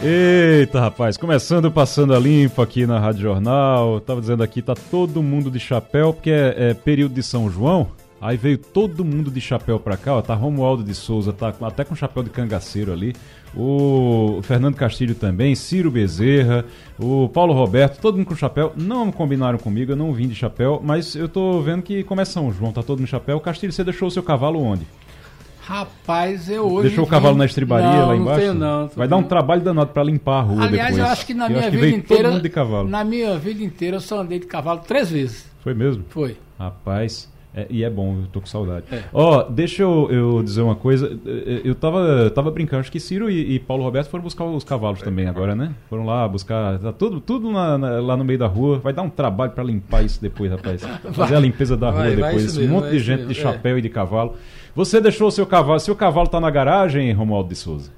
Eita, rapaz, começando passando a limpo aqui na Rádio Jornal. Tava dizendo aqui, tá todo mundo de chapéu, porque é, é período de São João. Aí veio todo mundo de chapéu pra cá, ó. Tá Romualdo de Souza, tá até com chapéu de cangaceiro ali. O Fernando Castilho também, Ciro Bezerra, o Paulo Roberto, todo mundo com chapéu. Não combinaram comigo, eu não vim de chapéu, mas eu tô vendo que começa São João, tá todo mundo de chapéu. Castilho, você deixou o seu cavalo onde? Rapaz, eu hoje. Deixou o cavalo na estribaria não, lá embaixo? Não tenho, não. Vai dar um trabalho danado para limpar a rua Aliás, depois. eu acho que na eu minha vida inteira. Na minha vida inteira eu só andei de cavalo três vezes. Foi mesmo? Foi. Rapaz. É, e é bom, eu tô com saudade. É. Ó, deixa eu, eu dizer uma coisa. Eu tava, eu tava brincando, acho que Ciro e, e Paulo Roberto foram buscar os cavalos também agora, né? Foram lá buscar. Tá tudo, tudo na- na- lá no meio da rua. Vai dar um trabalho pra limpar isso depois, rapaz. Fazer a limpeza da rua Vai, vai depois. um mesmo, monte vai de gente de é. chapéu e de cavalo. Você deixou o seu cavalo. Seu cavalo tá na garagem, Romualdo de Souza?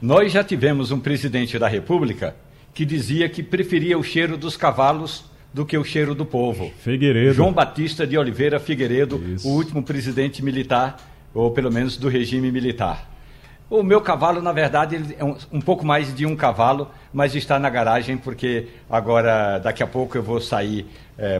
Nós já tivemos um presidente da República que dizia que preferia o cheiro dos cavalos do que o cheiro do povo. Figueiredo. João Batista de Oliveira Figueiredo, Isso. o último presidente militar, ou pelo menos do regime militar. O meu cavalo, na verdade, é um, um pouco mais de um cavalo, mas está na garagem porque agora, daqui a pouco, eu vou sair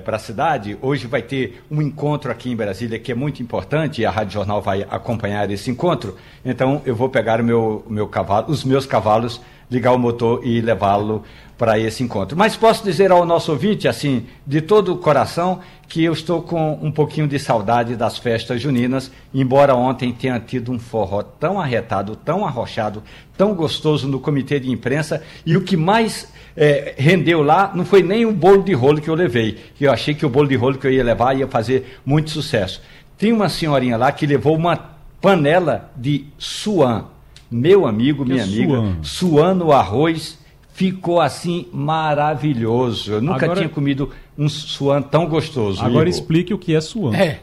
para a cidade. Hoje vai ter um encontro aqui em Brasília que é muito importante e a Rádio Jornal vai acompanhar esse encontro. Então, eu vou pegar o meu, meu cavalo, os meus cavalos, ligar o motor e levá-lo para esse encontro. Mas posso dizer ao nosso ouvinte, assim, de todo o coração, que eu estou com um pouquinho de saudade das festas juninas, embora ontem tenha tido um forró tão arretado, tão arrochado, tão gostoso no comitê de imprensa, e o que mais eh, rendeu lá não foi nem o bolo de rolo que eu levei, que eu achei que o bolo de rolo que eu ia levar ia fazer muito sucesso. Tem uma senhorinha lá que levou uma panela de suan. Meu amigo, Que minha é amiga, suan? suan no arroz, ficou assim maravilhoso. Eu nunca Agora- tinha comido um suan tão gostoso. Agora Igor. explique o que é suan. É.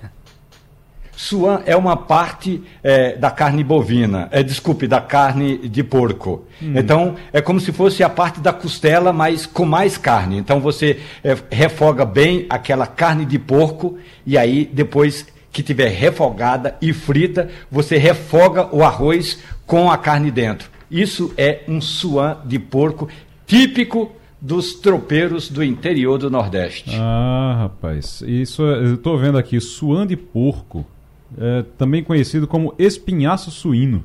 Suan é uma parte eh, da carne bovina, é, desculpe, da carne de porco. Então, é como se fosse a parte da costela, mas com mais carne. Então, você eh, refoga bem aquela carne de porco e aí, depois que tiver refogada e frita, você refoga o arroz com a carne dentro. Isso é um suan de porco típico dos tropeiros do interior do Nordeste. Ah, rapaz. Isso é- eu tô vendo aqui, suan de porco. É, também conhecido como espinhaço suíno.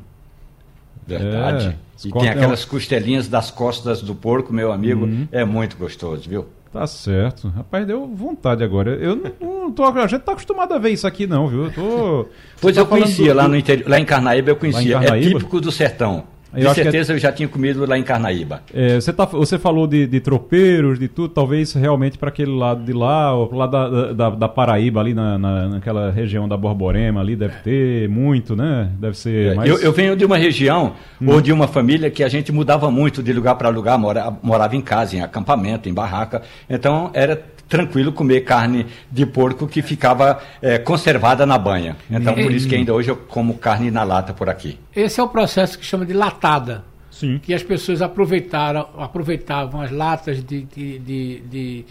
Verdade. É, e tem aquelas costelinhas das costas do porco, meu amigo. Uhum. É muito gostoso, viu? Tá certo. Rapaz, deu vontade agora. Eu não, não tô. A gente tá acostumado a ver isso aqui, não, viu? Eu tô. Pois eu tá conhecia do- lá no interior, lá em Carnaíba eu conhecia. É Carnaíba? típico do sertão. Eu De que é- certeza eu já tinha comido lá em Carnaíba. É, você, tá, você falou de, de tropeiros, de tudo, talvez realmente para aquele lado de lá, ou lado da, da, da Paraíba, ali na, na- naquela região da Borborema, ali deve ter muito, né? Deve ser É, mais. eu, eu venho de uma região Hum. ou de uma família que a gente mudava muito de lugar para lugar, mora- morava em casa, em acampamento, em barraca. Então era tranquilo comer carne de porco que ficava é, conservada na banha. Então por isso que ainda hoje eu como carne na lata por aqui. Esse é o processo que chama de latada. Sim. Que as pessoas aproveitaram, aproveitavam as latas de, de, de, de,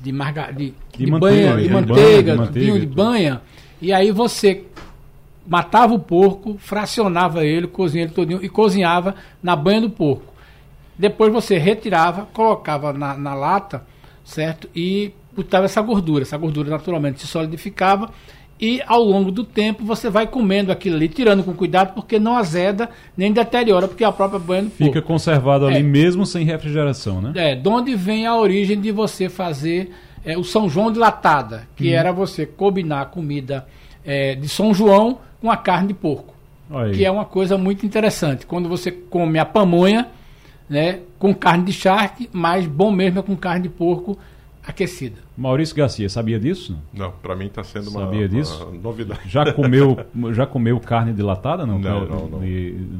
de, marga, de, De de manteiga, banha, de manteiga, banha, de manteiga, de banha, e aí você matava o porco, fracionava ele, cozinhava ele todinho e cozinhava na banha do porco. Depois você retirava, colocava na, na lata, certo? E botava essa gordura. Essa gordura naturalmente se solidificava e ao longo do tempo você vai comendo aquilo ali, tirando com cuidado, porque não azeda nem deteriora, porque a própria banha do. Fica conservado ali É. mesmo sem refrigeração, né? É, de onde vem a origem de você fazer é, o São João de latada, que Uhum. era você combinar a comida é, de São João com a carne de porco, aí. que é uma coisa muito interessante. Quando você come a pamonha, né, com carne de charque, mas bom mesmo é com carne de porco aquecida. Maurício Garcia, sabia disso? Não, para mim está sendo uma, sabia disso? uma novidade. Já comeu, já comeu carne dilatada? Não, não, não. não.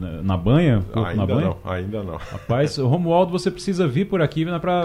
Na, na, banha? Ainda na banha? não, ainda não. Rapaz, Romualdo, você precisa vir por aqui, né, pra,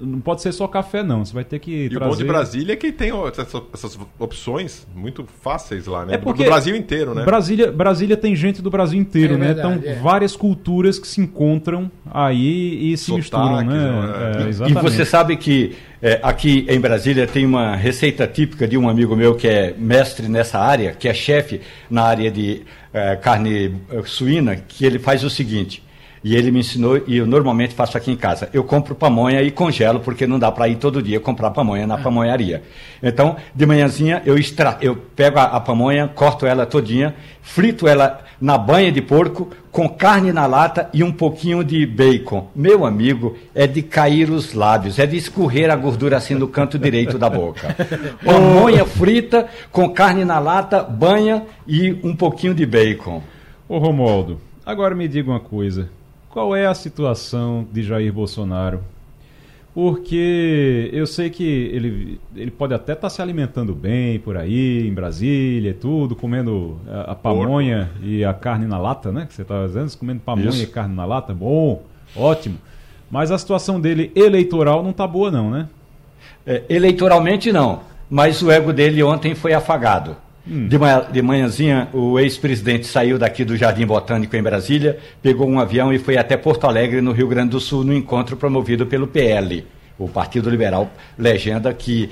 não pode ser só café não, você vai ter que e trazer... o bom de Brasília é que tem essas, opções muito fáceis lá, né? É porque do Brasil inteiro, né? Brasília, Brasília tem gente do Brasil inteiro, É né? verdade, então, é. várias culturas que se encontram aí e se Sotaques, misturam, né? né? É, E exatamente. você sabe que é, aqui em Brasília tem uma receita típica de um amigo meu que é mestre nessa área, que é chefe na área de é, carne é, suína, que ele faz o seguinte. E ele me ensinou, e eu normalmente faço aqui em casa. Eu compro pamonha e congelo, porque não dá para ir todo dia comprar pamonha na pamonharia. Então, de manhãzinha, eu, extra, eu pego a, a pamonha, corto ela todinha, frito ela na banha de porco, com carne na lata e um pouquinho de bacon. Meu amigo, é de cair os lábios, é de escorrer a gordura assim no canto direito da boca. Pamonha frita, com carne na lata, banha e um pouquinho de bacon. Ô Romualdo, agora me diga uma coisa. Qual é a situação de Jair Bolsonaro? Porque eu sei que ele, ele pode até estar se alimentando bem por aí, em Brasília e tudo, comendo a, a pamonha e a carne na lata, né? Que você estava dizendo, comendo pamonha Isso. e carne na lata, bom, ótimo. Mas a situação dele eleitoral não tá boa não, né? É, eleitoralmente não, mas o ego dele ontem foi afagado. De, manhã, de manhãzinha, o ex-presidente saiu daqui do Jardim Botânico em Brasília, pegou um avião e foi até Porto Alegre, no Rio Grande do Sul, no encontro promovido pelo PL, o Partido Liberal, legenda que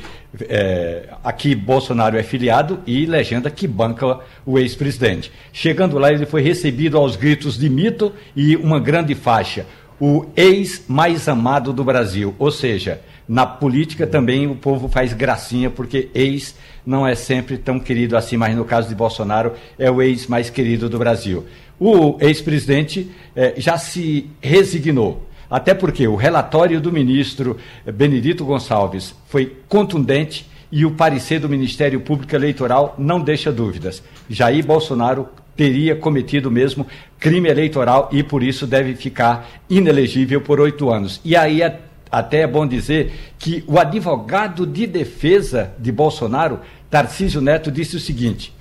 é, aqui Bolsonaro é filiado e legenda que banca o ex-presidente. Chegando lá, ele foi recebido aos gritos de mito e uma grande faixa o ex mais amado do Brasil. Ou seja, na política também o povo faz gracinha, porque ex não é sempre tão querido assim, mas no caso de Bolsonaro é o ex mais querido do Brasil. O ex-presidente eh, já se resignou. Até porque o relatório do ministro Benedito Gonçalves foi contundente e o parecer do Ministério Público Eleitoral não deixa dúvidas. Jair Bolsonaro teria cometido mesmo crime eleitoral e por isso deve ficar inelegível por oito anos. E aí é, até é bom dizer que o advogado de defesa de Bolsonaro, Tarcísio Neto, disse o seguinte: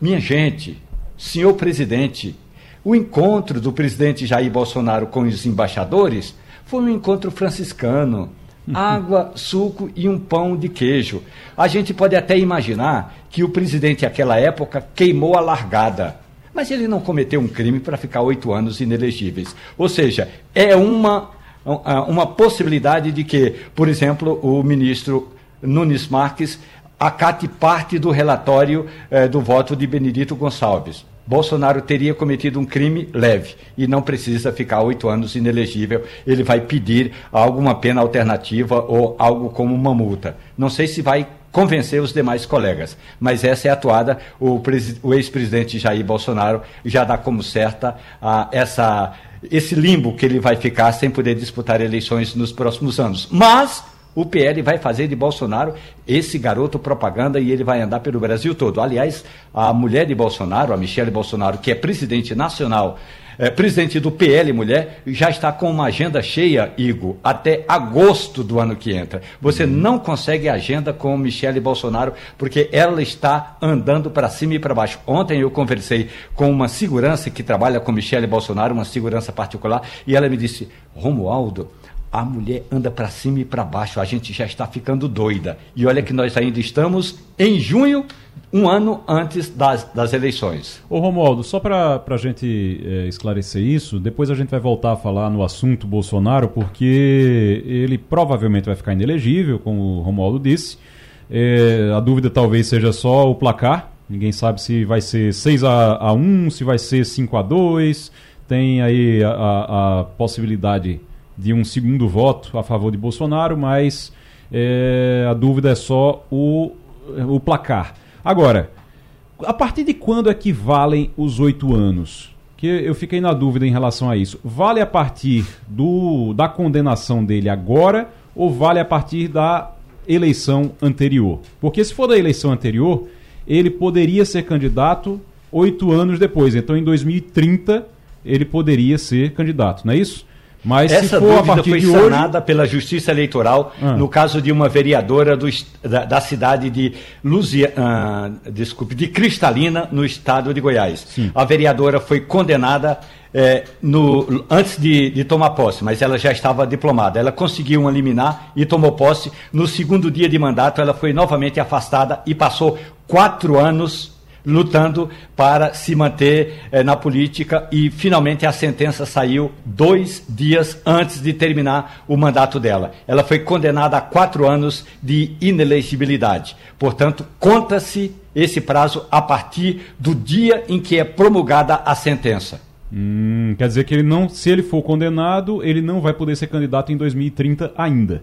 minha gente, senhor presidente, o encontro do presidente Jair Bolsonaro com os embaixadores foi um encontro franciscano. Água, suco e um pão de queijo. A gente pode até imaginar que o presidente, naquela época, queimou a largada. Mas ele não cometeu um crime para ficar oito anos inelegíveis. Ou seja, é uma, uma possibilidade de que, por exemplo, o ministro Nunes Marques acate parte do relatório eh, do voto de Benedito Gonçalves. Bolsonaro teria cometido um crime leve e não precisa ficar oito anos inelegível. Ele vai pedir alguma pena alternativa ou algo como uma multa. Não sei se vai convencer os demais colegas, mas essa é a atuada. O, o ex-presidente Jair Bolsonaro já dá como certa ah, essa, esse limbo que ele vai ficar sem poder disputar eleições nos próximos anos. Mas o PL vai fazer de Bolsonaro esse garoto propaganda e ele vai andar pelo Brasil todo. Aliás, a mulher de Bolsonaro, a Michele Bolsonaro, que é presidente nacional, é, presidente do PL Mulher, já está com uma agenda cheia, Igor, até agosto do ano que entra. Você não consegue agenda com Michele Bolsonaro, porque ela está andando para cima e para baixo. Ontem eu conversei com uma segurança que trabalha com Michele Bolsonaro, uma segurança particular, e ela me disse: Romualdo a mulher anda para cima e para baixo, a gente já está ficando doida. E olha que nós ainda estamos em junho, um ano antes das, das eleições. Ô Romualdo, só para a gente é, esclarecer isso, depois a gente vai voltar a falar no assunto Bolsonaro, porque ele provavelmente vai ficar inelegível, como o Romualdo disse. É, a dúvida talvez seja só o placar. Ninguém sabe se vai ser 6 a, a 1, se vai ser 5 a 2. Tem aí a, a, a possibilidade de um segundo voto a favor de Bolsonaro, mas é, a dúvida é só o, o placar. Agora, a partir de quando é que valem os oito anos? Que eu fiquei na dúvida em relação a isso. Vale a partir do, da condenação dele agora ou vale a partir da eleição anterior? Porque se for da eleição anterior, ele poderia ser candidato oito anos depois. Então, em 2030, ele poderia ser candidato, não é isso? Mas Essa dúvida foi de hoje- sanada pela Justiça Eleitoral Ah. no caso de uma vereadora do da, da cidade de Luzia, ah, desculpe, de Cristalina, no estado de Goiás. A vereadora foi condenada eh, no- antes de, de tomar posse, mas ela já estava diplomada. Ela conseguiu um liminar e tomou posse. No segundo dia de mandato, ela foi novamente afastada e passou quatro anos lutando para se manter eh, na política e finalmente a sentença saiu dois dias antes de terminar o mandato dela. Ela foi condenada a quatro anos de inelegibilidade. Portanto, conta-se esse prazo a partir do dia em que é promulgada a sentença. Hum, quer dizer que ele não, se ele for condenado, ele não vai poder ser candidato em 2030 ainda.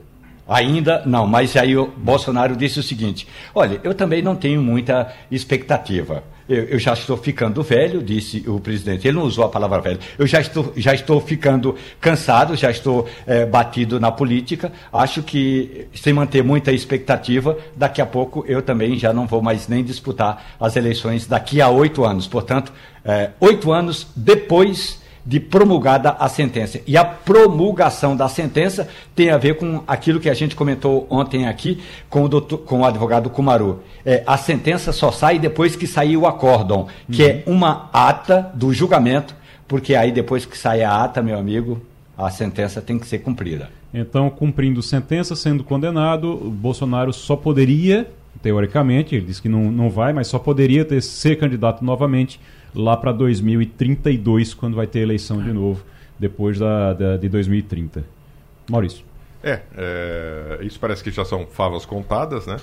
Ainda não, mas aí o Bolsonaro disse o seguinte: olha, eu também não tenho muita expectativa. Eu, eu já estou ficando velho, disse o presidente. Ele não usou a palavra velho. Eu já estou, já estou ficando cansado, já estou eh, batido na política. Acho que, sem manter muita expectativa, daqui a pouco eu também já não vou mais nem disputar as eleições daqui a oito anos. Portanto, eh, oito anos depois de promulgada a sentença. E a promulgação da sentença tem a ver com aquilo que a gente comentou ontem aqui com o, doutor, com o advogado Kumaru. É, a sentença só sai depois que sair o acórdão, que é uma ata do julgamento, porque aí depois que sai a ata, meu amigo, a sentença tem que ser cumprida. Então, cumprindo sentença, sendo condenado, Bolsonaro só poderia, teoricamente, ele disse que não, não vai, mas só poderia ter, ser candidato novamente lá para 2032, quando vai ter eleição de novo, depois da, da- de 2030. Maurício. É, é, isso parece que já são favas contadas, né?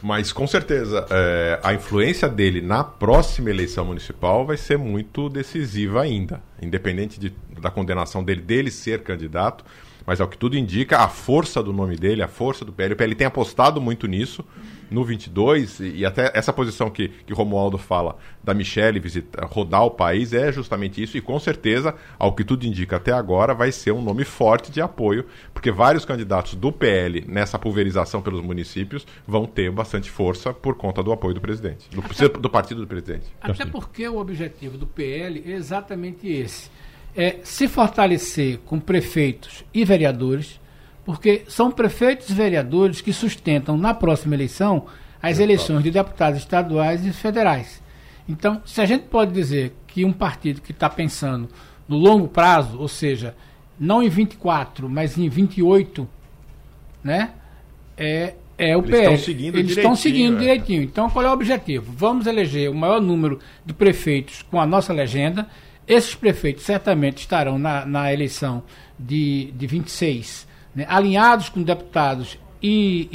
Mas com certeza é, a influência dele na próxima eleição municipal vai ser muito decisiva ainda, independente de- da condenação dele dele ser candidato. Mas ao que tudo indica, a força do nome dele, a força do PL, o PL tem apostado muito nisso no 22 e, e até essa posição que, que Romualdo fala da Michelle visitar, rodar o país é justamente isso e com certeza, ao que tudo indica até agora, vai ser um nome forte de apoio, porque vários candidatos do PL nessa pulverização pelos municípios vão ter bastante força por conta do apoio do presidente, do, do partido do presidente. Até porque o objetivo do PL é exatamente esse: é se fortalecer com prefeitos e vereadores, porque são prefeitos e vereadores que sustentam na próxima eleição as eleições de deputados estaduais e federais. Então, se a gente pode dizer que um partido que está pensando no longo prazo, ou seja, não em 24, mas em 28, né? É, é o Eles PL. estão seguindo Eles estão seguindo é. direitinho. Então, qual é o objetivo? Vamos eleger o maior número de prefeitos com a nossa legenda. Esses prefeitos certamente estarão na, na eleição de, de 26, né, alinhados com deputados e,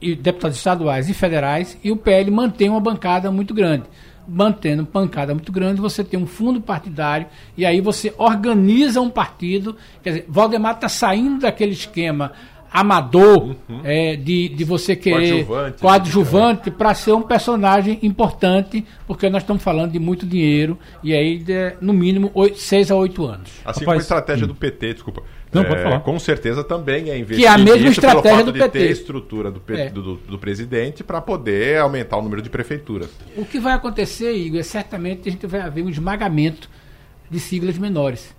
e, e deputados estaduais e federais, e o PL mantém uma bancada muito grande. Mantendo bancada muito grande, você tem um fundo partidário e aí você organiza um partido. Quer dizer, Valdemar está saindo daquele esquema amador é, de, de você querer Coadjuvante. coadjuvante para ser um personagem importante, porque nós estamos falando de muito dinheiro e aí de, no mínimo 6 a 8 anos. Assim como a Rapaz, estratégia do PT, desculpa. Não, pode falar. Com certeza também é investir Que é a mesma estratégia do de PT. ter estrutura do, É. do, do- do presidente para poder aumentar o número de prefeituras. O que vai acontecer, Igor, é certamente a gente vai haver um esmagamento de siglas menores.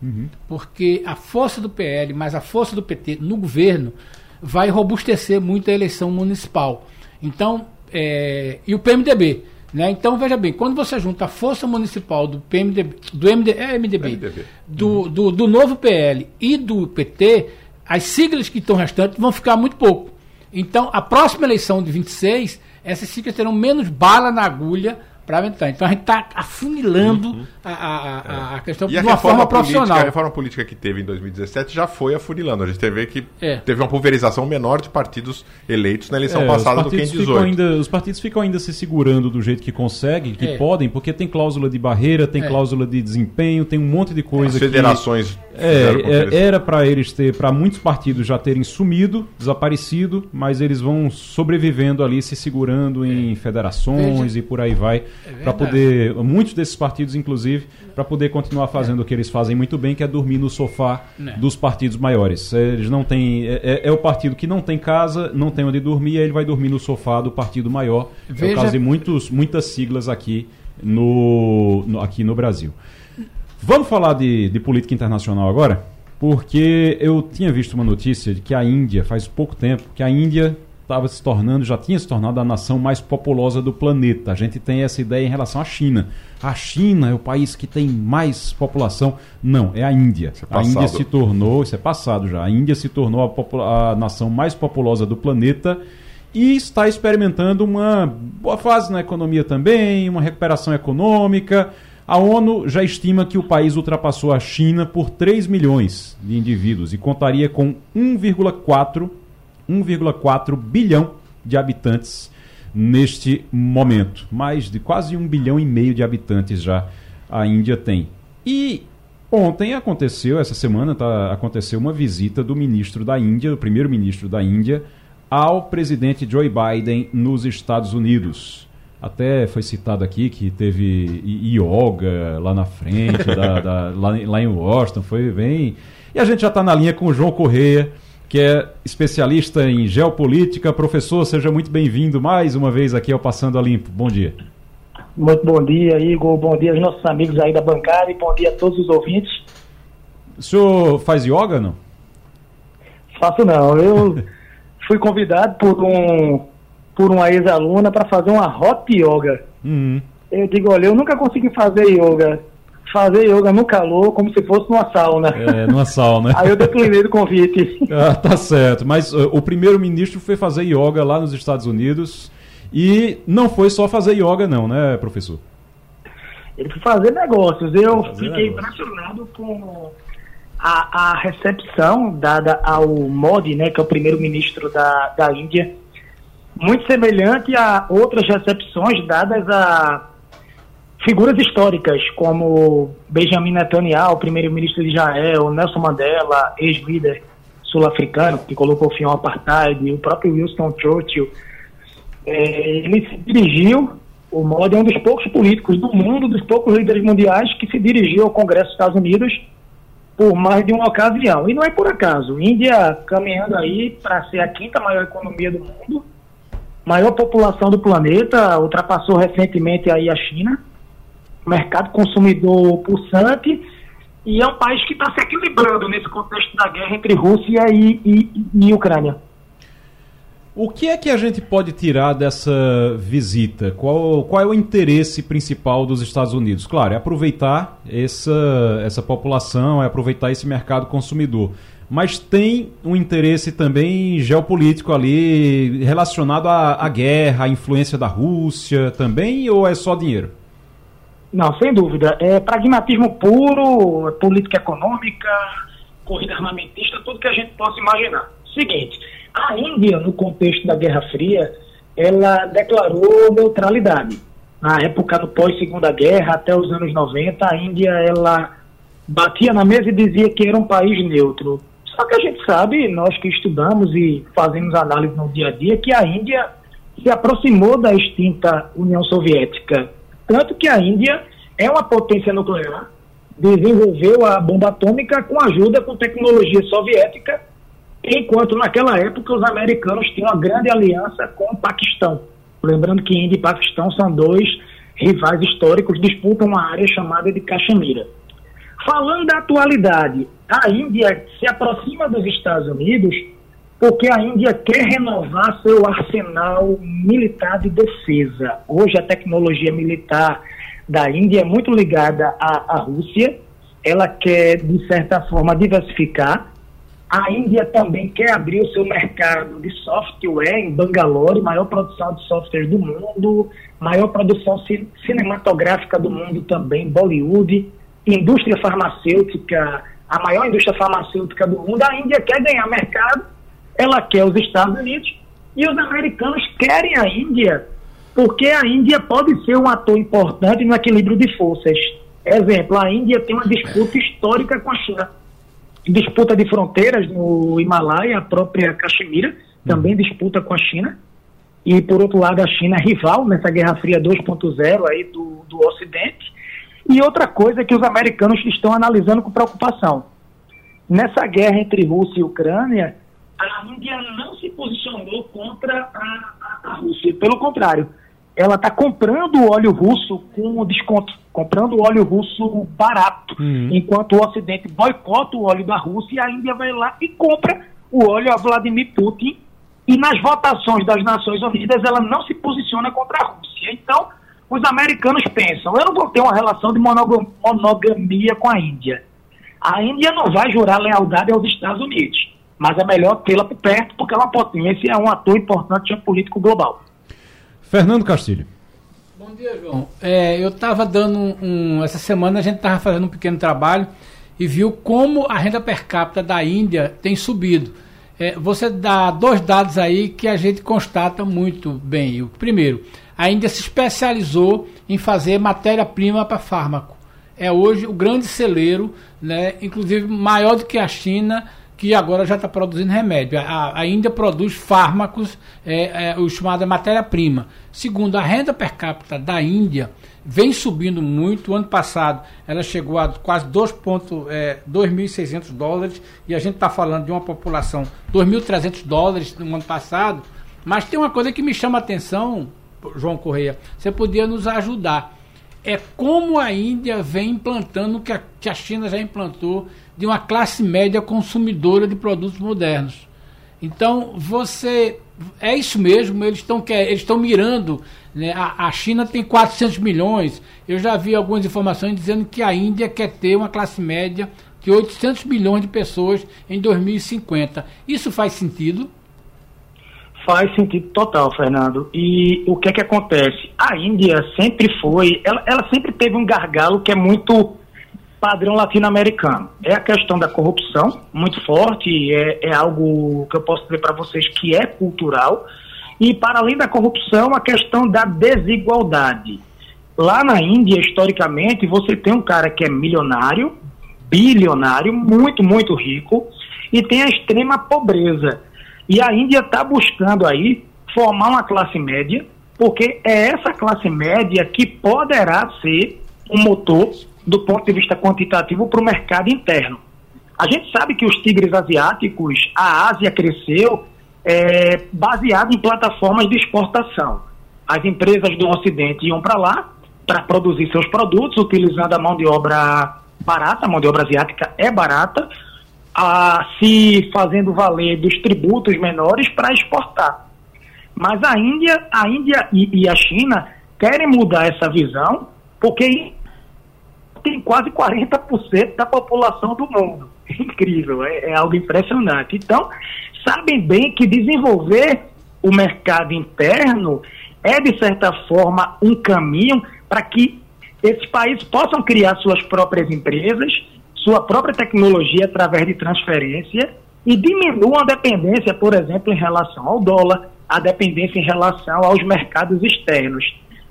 Porque a força do PL mais a força do PT no governo vai robustecer muito a eleição municipal. Então, é, e o PMDB. Né? Então, veja bem, quando você junta a força municipal do PMDB, do MD, é MDB, MDB. Do, do, do novo PL e do PT, as siglas que estão restantes vão ficar muito pouco. Então, a próxima eleição de 26, essas siglas terão menos bala na agulha para aumentar. Então, a gente está afunilando a, a, a, a questão E de a uma reforma, forma política, profissional. a reforma política que teve em 2017 já foi afunilando. A gente teve que É. teve uma pulverização menor de partidos eleitos na eleição É, passada do que em partidos ficam 18. ainda Os partidos ficam ainda se segurando do jeito que conseguem, que É. podem, porque tem cláusula de barreira, tem É. cláusula de desempenho, tem um monte de coisa As federações que... É, é, era para eles ter, para muitos partidos já terem sumido, desaparecido, mas eles vão sobrevivendo ali, se segurando em federações Veja- e por aí vai, É para poder, muitos desses partidos inclusive, para poder continuar fazendo o que eles fazem muito bem, que é dormir no sofá Né. dos partidos maiores. É, Eles não têm, é, é- é o partido que não tem casa, não tem onde dormir, aí ele vai dormir no sofá do partido maior. É o Veja- caso de muitos, muitas siglas aqui no, no- aqui no Brasil. Vamos falar de, de política internacional agora? porque eu tinha visto uma notícia de que a Índia, faz pouco tempo, que a Índia estava se tornando, já tinha se tornado a nação mais populosa do planeta. A gente tem essa ideia em relação à China. A China é o país que tem mais população. Não, é a Índia. É a Índia se tornou, isso é passado já, a Índia se tornou a, a nação mais populosa do planeta e está experimentando uma boa fase na economia também, uma recuperação econômica. A ONU já estima que o país ultrapassou a China por 3 milhões de indivíduos e contaria com 1,4 1,4 bilhão de habitantes neste momento. Mais de quase um bilhão e meio de habitantes já a Índia tem. E ontem aconteceu, essa semana tá, aconteceu uma visita do ministro da Índia, do primeiro-ministro da Índia, ao presidente Joe Biden nos Estados Unidos. Até foi citado aqui que teve yoga lá na frente, da, da, lá, lá, em Washington, foi bem. E a gente já está na linha com o João Correia, que é especialista em geopolítica. Professor, seja muito bem-vindo mais uma vez aqui ao Passando a Limpo. Bom dia. Muito bom dia, Igor. Bom dia aos nossos amigos aí da bancada e bom dia a todos os ouvintes. O senhor faz yoga, não? Faço não. Eu fui convidado por um por uma ex-aluna para fazer uma hot yoga. Uhum. Eu digo, olha, eu nunca consegui fazer yoga fazer yoga no calor como se fosse numa sauna. É, numa sauna. Aí eu declinei do convite. Ah, tá certo. Mas uh, o primeiro-ministro foi fazer yoga lá nos Estados Unidos e não foi só fazer yoga não, né, professor? Ele foi fazer negócios. Eu fazer fiquei negócios. impressionado com a, a, recepção dada ao Modi, né, que é o primeiro-ministro da, da Índia, muito semelhante a outras recepções dadas a figuras históricas como Benjamin Netanyahu, primeiro-ministro de Israel, Nelson Mandela, ex-líder sul-africano que colocou fim ao apartheid, o próprio Winston Churchill, é, ele se dirigiu, o Modi é um dos poucos políticos do mundo, dos poucos líderes mundiais que se dirigiu ao Congresso dos Estados Unidos por mais de uma ocasião. E não é por acaso. Índia caminhando aí para ser a quinta maior economia do mundo, maior população do planeta, ultrapassou recentemente aí a China mercado consumidor pulsante e é um país que está se equilibrando nesse contexto da guerra entre Rússia e, e, e, Ucrânia. O que é que a gente pode tirar dessa visita? Qual, qual é o interesse principal dos Estados Unidos? Claro, é aproveitar essa, essa população, é aproveitar esse mercado consumidor. Mas tem um interesse também geopolítico ali relacionado à, à guerra, à influência da Rússia também, ou é só dinheiro? Não, sem dúvida. É pragmatismo puro, política econômica, corrida armamentista, tudo que a gente possa imaginar. Seguinte, a Índia, no contexto da Guerra Fria, ela declarou neutralidade. Na época do pós-segunda guerra, até os anos 90, a Índia ela batia na mesa e dizia que era um país neutro. Só que a gente sabe, nós que estudamos e fazemos análise no dia a dia, que a Índia se aproximou da extinta União Soviética tanto que a Índia é uma potência nuclear, desenvolveu a bomba atômica com ajuda com tecnologia soviética, enquanto naquela época os americanos tinham uma grande aliança com o Paquistão. Lembrando que Índia e Paquistão são dois rivais históricos, disputam uma área chamada de Caxemira. Falando da atualidade, a Índia se aproxima dos Estados Unidos porque a Índia quer renovar seu arsenal militar de defesa. Hoje a tecnologia militar da Índia é muito ligada à, à Rússia, ela quer, de certa forma, diversificar. A Índia também quer abrir o seu mercado de software em Bangalore, maior produção de softwares do mundo, maior produção cinematográfica do mundo também, Bollywood, indústria farmacêutica, a maior indústria farmacêutica do mundo. A Índia quer ganhar mercado ela quer os Estados Unidos e os americanos querem a Índia, porque a Índia pode ser um ator importante no equilíbrio de forças. Exemplo, a Índia tem uma disputa histórica com a China. Disputa de fronteiras no Himalaia, a própria Caxemira também uhum. disputa com a China. E, por outro lado, a China é rival nessa Guerra Fria 2.0 aí do, do Ocidente. E outra coisa que os americanos estão analisando com preocupação. Nessa guerra entre Rússia e Ucrânia, a Índia não se posicionou contra a, a, a Rússia. Pelo contrário, ela está comprando o óleo russo com desconto, comprando o óleo russo barato, uhum. enquanto o Ocidente boicota o óleo da Rússia e a Índia vai lá e compra o óleo a Vladimir Putin. E nas votações das Nações Unidas ela não se posiciona contra a Rússia. Então, os americanos pensam: eu não vou ter uma relação de monogamia com a Índia. A Índia não vai jurar lealdade aos Estados Unidos, mas é melhor tê-la por perto porque ela é potência, é um ator importante político global. Fernando Castilho. Bom dia, João. É, eu estava dando um, um, Essa semana a gente estava fazendo um pequeno trabalho e viu como a renda per capita da Índia tem subido. É, você dá dois dados aí que a gente constata muito bem. O primeiro, a Índia se especializou em fazer matéria-prima para fármaco. É hoje o grande celeiro, né, inclusive maior do que a China que agora já está produzindo remédio. A, a, Índia produz fármacos, é, é, o chamado matéria-prima. Segundo, a renda per capita da Índia vem subindo muito. O ano passado ela chegou a quase 2.600 é, dólares e a gente está falando de uma população 2.300 dólares no ano passado. Mas tem uma coisa que me chama a atenção, João Correia. Você podia nos ajudar. É como a Índia vem implantando o que a China já implantou de uma classe média consumidora de produtos modernos. Então, você. É isso mesmo, eles estão eles estão mirando. Né? A, a, China tem 400 milhões. Eu já vi algumas informações dizendo que a Índia quer ter uma classe média de 800 milhões de pessoas em 2050. Isso faz sentido? Faz sentido total, Fernando. E o que é que acontece? A Índia sempre foi, ela, ela sempre teve um gargalo que é muito padrão latino-americano. É a questão da corrupção, muito forte, é, é algo que eu posso dizer para vocês que é cultural. E, para além da corrupção, a questão da desigualdade. Lá na Índia, historicamente, você tem um cara que é milionário, bilionário, muito, muito rico, e tem a extrema pobreza. E a Índia está buscando aí formar uma classe média, porque é essa classe média que poderá ser um motor do ponto de vista quantitativo para o mercado interno. A gente sabe que os tigres asiáticos, a Ásia cresceu é, baseado em plataformas de exportação. As empresas do Ocidente iam para lá para produzir seus produtos, utilizando a mão de obra barata, a mão de obra asiática é barata, a, se fazendo valer dos tributos menores para exportar. Mas a Índia, a Índia e, e a China querem mudar essa visão, porque tem quase 40% da população do mundo. Incrível, é, é algo impressionante. Então, sabem bem que desenvolver o mercado interno é, de certa forma, um caminho para que esses países possam criar suas próprias empresas, sua própria tecnologia através de transferência e diminuam a dependência, por exemplo, em relação ao dólar, a dependência em relação aos mercados externos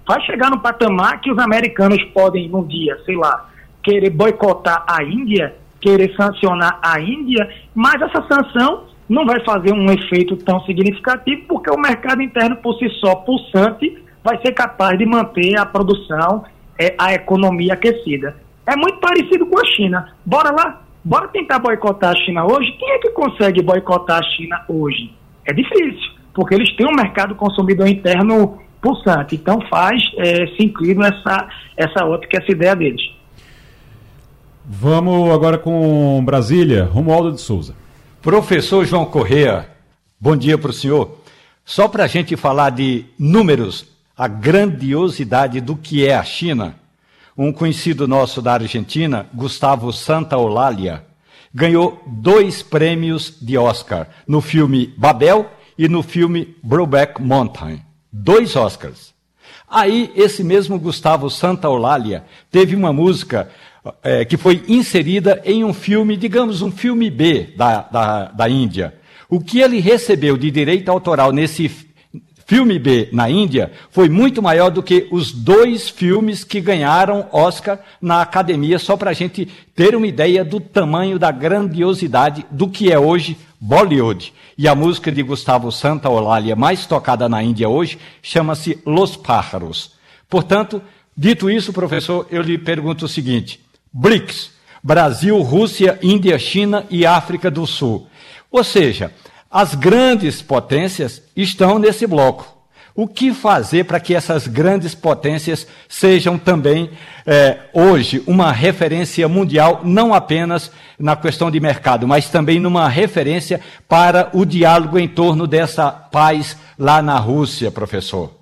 vai chegar no patamar que os americanos podem, um dia, sei lá, querer boicotar a Índia, querer sancionar a Índia, mas essa sanção não vai fazer um efeito tão significativo, porque o mercado interno, por si só, pulsante, vai ser capaz de manter a produção, é, a economia aquecida. É muito parecido com a China. Bora lá, bora tentar boicotar a China hoje. Quem é que consegue boicotar a China hoje? É difícil, porque eles têm um mercado consumidor interno pulsante. Então faz é, sentido essa, essa ótica, essa ideia deles. Vamos agora com Brasília, Romualdo de Souza. Professor João Correa, bom dia para o senhor. Só para a gente falar de números, a grandiosidade do que é a China, um conhecido nosso da Argentina, Gustavo Santaolalla, ganhou dois prêmios de Oscar no filme Babel e no filme Brokeback Mountain dois Oscars. Aí, esse mesmo Gustavo Santaolalla teve uma música é, que foi inserida em um filme, digamos, um filme B da, da, da Índia. O que ele recebeu de direito autoral nesse filme B na Índia foi muito maior do que os dois filmes que ganharam Oscar na academia, só para a gente ter uma ideia do tamanho, da grandiosidade do que é hoje Bollywood. E a música de Gustavo Santaolalla mais tocada na Índia hoje chama-se Los Pájaros. Portanto, dito isso, professor, eu lhe pergunto o seguinte: BRICS, Brasil, Rússia, Índia, China e África do Sul. Ou seja, as grandes potências estão nesse bloco. O que fazer para que essas grandes potências sejam também, é, hoje, uma referência mundial, não apenas na questão de mercado, mas também numa referência para o diálogo em torno dessa paz lá na Rússia, professor?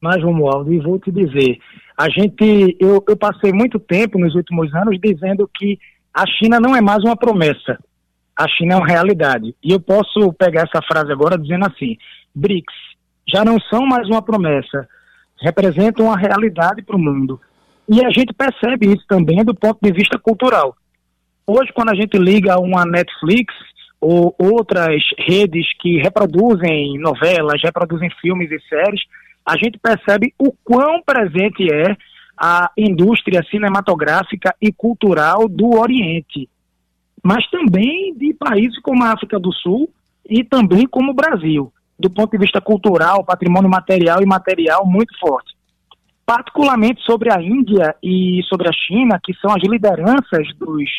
Mas, Romualdo, e vou te dizer, a gente, eu, eu passei muito tempo nos últimos anos dizendo que a China não é mais uma promessa, a China é uma realidade. E eu posso pegar essa frase agora dizendo assim: BRICS já não são mais uma promessa, representam uma realidade para o mundo. E a gente percebe isso também do ponto de vista cultural. Hoje, quando a gente liga uma Netflix ou outras redes que reproduzem novelas, reproduzem filmes e séries, a gente percebe o quão presente é a indústria cinematográfica e cultural do Oriente, mas também de países como a África do Sul e também como o Brasil do ponto de vista cultural, patrimônio material e material muito forte. Particularmente sobre a Índia e sobre a China, que são as lideranças dos,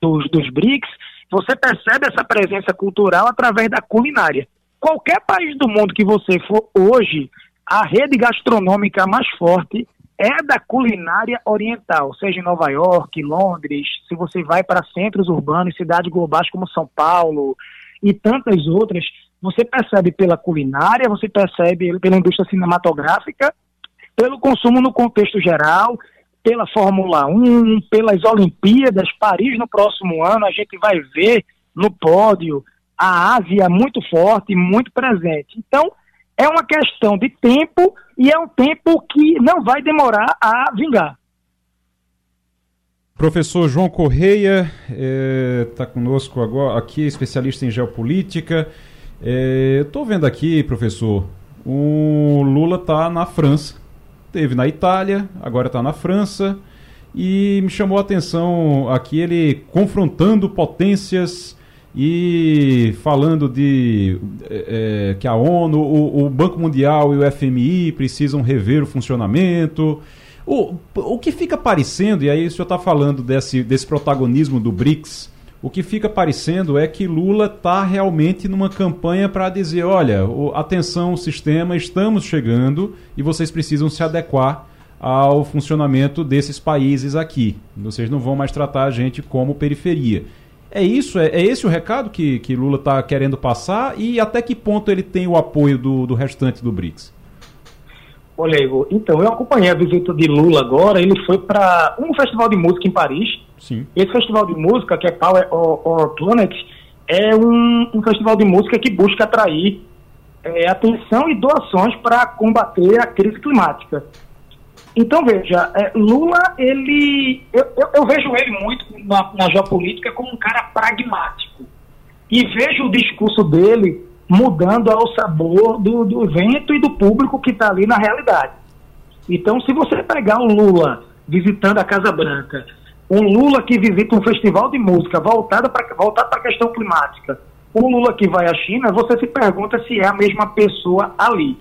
dos, dos BRICS, você percebe essa presença cultural através da culinária. Qualquer país do mundo que você for hoje, a rede gastronômica mais forte é da culinária oriental, seja em Nova York, Londres, se você vai para centros urbanos, cidades globais como São Paulo e tantas outras, você percebe pela culinária, você percebe pela indústria cinematográfica, pelo consumo no contexto geral, pela Fórmula 1, pelas Olimpíadas, Paris no próximo ano, a gente vai ver no pódio a Ásia muito forte, muito presente. Então, é uma questão de tempo e é um tempo que não vai demorar a vingar. Professor João Correia está é, conosco agora, aqui, especialista em geopolítica. É, Estou vendo aqui, professor, o Lula está na França. Teve na Itália, agora está na França. E me chamou a atenção aqui ele confrontando potências e falando de é, é que a ONU, o, o, Banco Mundial e o FMI precisam rever o funcionamento. O, o que fica parecendo, e aí o senhor está falando desse, desse protagonismo do BRICS, o que fica parecendo é que Lula está realmente numa campanha para dizer: olha, atenção, sistema, estamos chegando e vocês precisam se adequar ao funcionamento desses países aqui. Vocês não vão mais tratar a gente como periferia. É isso? É, é esse o recado que, que Lula está querendo passar? E até que ponto ele tem o apoio do, do restante do BRICS? Olha, Igor, então, eu acompanhei a visita de Lula agora, ele foi para um festival de música em Paris. Sim. Esse festival de música, que é Power or, Planet, é um, um, festival de música que busca atrair é, atenção e doações para combater a crise climática. Então, veja, é, Lula, ele. Eu, eu, eu, vejo ele muito na, na geopolítica como um cara pragmático. E vejo o discurso dele mudando ao sabor do, do evento e do público que está ali na realidade. Então, se você pegar um Lula visitando a Casa Branca, um Lula que visita um festival de música voltado para voltado a questão climática, um Lula que vai à China, você se pergunta se é a mesma pessoa ali.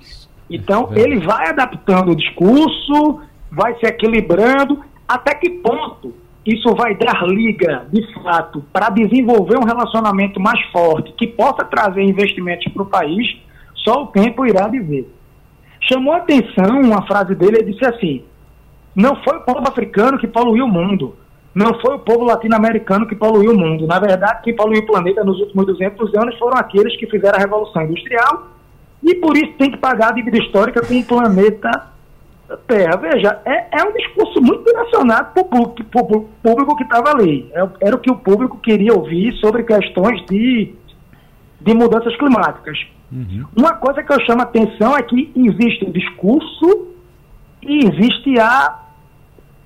Então, é ele vai adaptando o discurso, vai se equilibrando, até que ponto isso vai dar liga, de fato, para desenvolver um relacionamento mais forte, que possa trazer investimentos para o país, só o tempo irá dizer. Chamou a atenção uma frase dele, ele disse assim: não foi o povo africano que poluiu o mundo, não foi o povo latino-americano que poluiu o mundo. Na verdade, quem poluiu o planeta nos últimos 200 anos foram aqueles que fizeram a Revolução Industrial e por isso tem que pagar a dívida histórica com o planeta Terra. Veja, é, é um discurso muito direcionado para o público que estava ali. É, era o que o público queria ouvir sobre questões de, de mudanças climáticas. Uhum. Uma coisa que eu chamo a atenção é que existe o discurso e existe a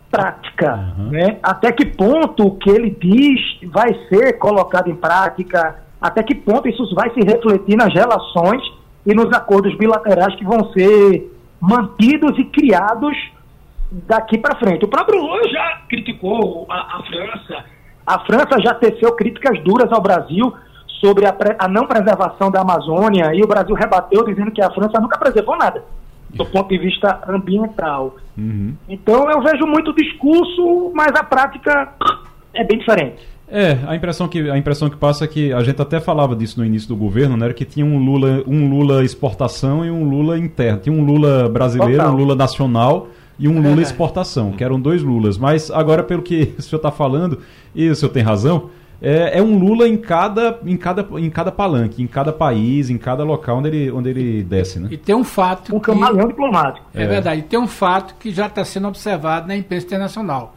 prática. Uhum. Né? Até que ponto o que ele diz vai ser colocado em prática, até que ponto isso vai se refletir nas relações e nos acordos bilaterais que vão ser mantidos e criados daqui para frente. O próprio Lula já criticou a, a, França. A França já teceu críticas duras ao Brasil sobre a, a, não preservação da Amazônia e o Brasil rebateu dizendo que a França nunca preservou nada do ponto de vista ambiental. Uhum. Então eu vejo muito discurso, mas a prática é bem diferente. É, a impressão que a impressão que passa é que a gente até falava disso no início do governo, né, era que tinha um Lula, um Lula exportação e um Lula interno. Tinha um Lula brasileiro, Total. um Lula nacional e um Lula exportação, que eram dois Lulas. Mas agora pelo que o senhor está falando, e o senhor tem razão, é, é, um Lula em cada, em, cada, em cada palanque, em cada país, em cada local onde ele, onde ele desce. Né? E tem um fato. Um que, camaleão diplomático. É, é verdade. E tem um fato que já está sendo observado na imprensa internacional.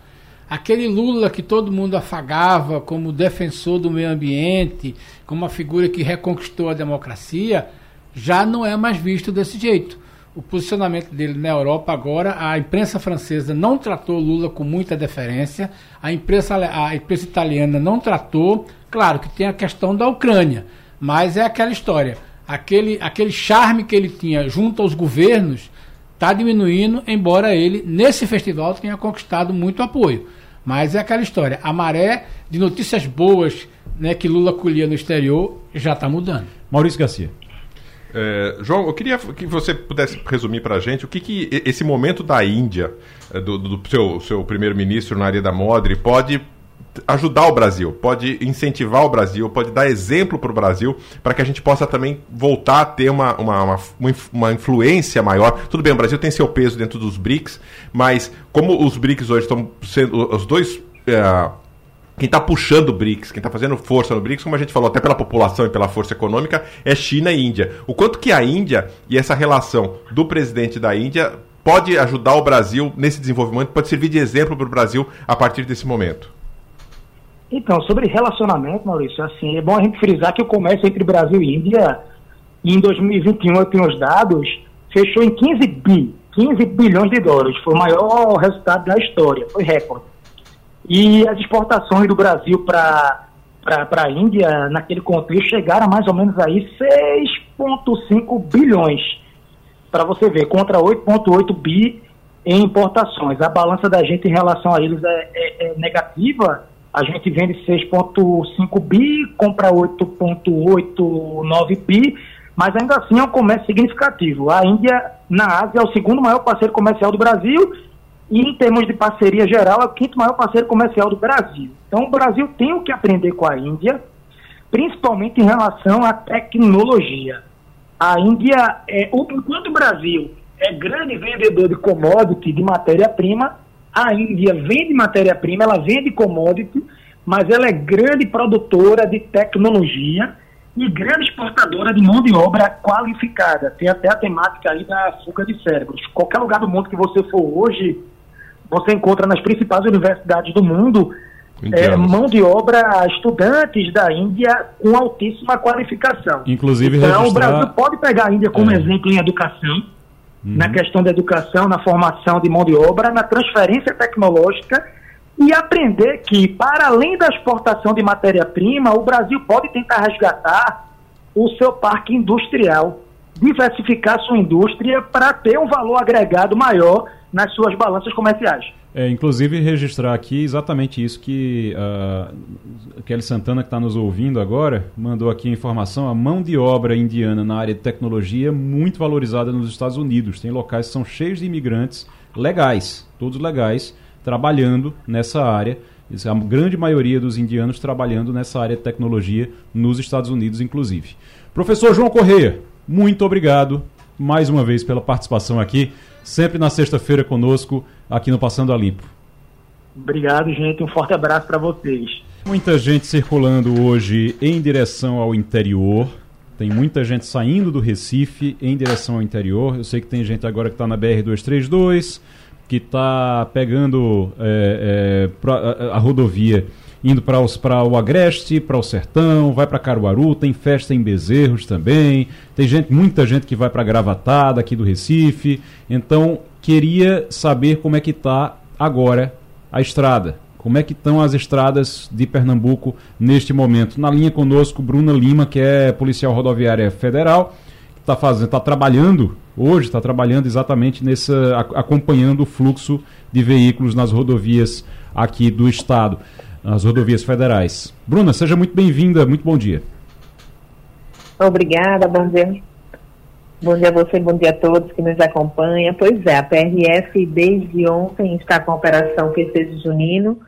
Aquele Lula que todo mundo afagava como defensor do meio ambiente, como uma figura que reconquistou a democracia, já não é mais visto desse jeito. O posicionamento dele na Europa agora, a imprensa francesa não tratou Lula com muita deferência, a imprensa, a imprensa italiana não tratou. Claro que tem a questão da Ucrânia, mas é aquela história. Aquele, aquele charme que ele tinha junto aos governos está diminuindo, embora ele, nesse festival, tenha conquistado muito apoio. Mas é aquela história. A maré de notícias boas né, que Lula colhia no exterior já está mudando. Maurício Garcia. É, João, eu queria que você pudesse resumir para a gente o que, que esse momento da Índia, é, do, do seu, seu primeiro-ministro na área da Modri, pode ajudar o Brasil, pode incentivar o Brasil, pode dar exemplo para o Brasil, para que a gente possa também voltar a ter uma, uma, uma, uma, influência maior. Tudo bem, o Brasil tem seu peso dentro dos BRICS, mas como os BRICS hoje estão sendo os dois. É, quem está puxando o BRICS, quem está fazendo força no BRICS, como a gente falou, até pela população e pela força econômica, é China e Índia. O quanto que a Índia e essa relação do presidente da Índia pode ajudar o Brasil nesse desenvolvimento, pode servir de exemplo para o Brasil a partir desse momento? Então, sobre relacionamento, Maurício, assim, é bom a gente frisar que o comércio entre Brasil e Índia, em 2021, eu tenho os dados, fechou em 15 bi, 15 bilhões de dólares. Foi o maior resultado da história, foi recorde. E as exportações do Brasil para a Índia, naquele contexto, chegaram a mais ou menos aí 6,5 bilhões, para você ver, contra 8,8 bi em importações. A balança da gente em relação a eles é, é, é negativa, a gente vende 6,5 bi, compra 8,89 bi, mas ainda assim é um comércio significativo. A Índia, na Ásia, é o segundo maior parceiro comercial do Brasil e, em termos de parceria geral, é o quinto maior parceiro comercial do Brasil. Então, o Brasil tem o que aprender com a Índia, principalmente em relação à tecnologia. A Índia, é, enquanto o Brasil é grande vendedor de commodity, de matéria-prima, a Índia vende matéria-prima, ela vende commodity, mas ela é grande produtora de tecnologia e grande exportadora de mão de obra qualificada. Tem até a temática aí da fuga de cérebros. Qualquer lugar do mundo que você for hoje, você encontra nas principais universidades do mundo é, mão de obra, estudantes da Índia com altíssima qualificação. Inclusive, então, registrar... o Brasil pode pegar a Índia como é. exemplo em educação, uhum. na questão da educação, na formação de mão de obra, na transferência tecnológica e aprender que, para além da exportação de matéria-prima, o Brasil pode tentar resgatar o seu parque industrial, diversificar sua indústria para ter um valor agregado maior nas suas balanças comerciais. É, inclusive registrar aqui exatamente isso que uh, Kelly Santana, que está nos ouvindo agora, mandou aqui a informação. A mão de obra indiana na área de tecnologia é muito valorizada nos Estados Unidos. Tem locais que são cheios de imigrantes legais, todos legais, trabalhando nessa área. A grande maioria dos indianos trabalhando nessa área de tecnologia nos Estados Unidos, inclusive. Professor João Correia, muito obrigado mais uma vez pela participação aqui sempre na sexta-feira conosco aqui no Passando a Limpo. Obrigado, gente. Um forte abraço para vocês. Muita gente circulando hoje em direção ao interior. Tem muita gente saindo do Recife em direção ao interior. Eu sei que tem gente agora que está na BR-232, que está pegando é, é, a, a rodovia indo para o Agreste, para o Sertão, vai para Caruaru, tem festa em Bezerros também, tem gente, muita gente que vai para Gravatada aqui do Recife. Então, queria saber como é que está agora a estrada. Como é que estão as estradas de Pernambuco neste momento? Na linha conosco, Bruna Lima, que é policial rodoviária federal, está fazendo, está trabalhando hoje, está trabalhando exatamente nessa, acompanhando o fluxo de veículos nas rodovias aqui do estado nas rodovias federais. Bruna, seja muito bem-vinda, muito bom dia. Obrigada, bom dia. Bom dia a você, bom dia a todos que nos acompanham. Pois é, a PRF desde ontem está com a operação Festejo Junino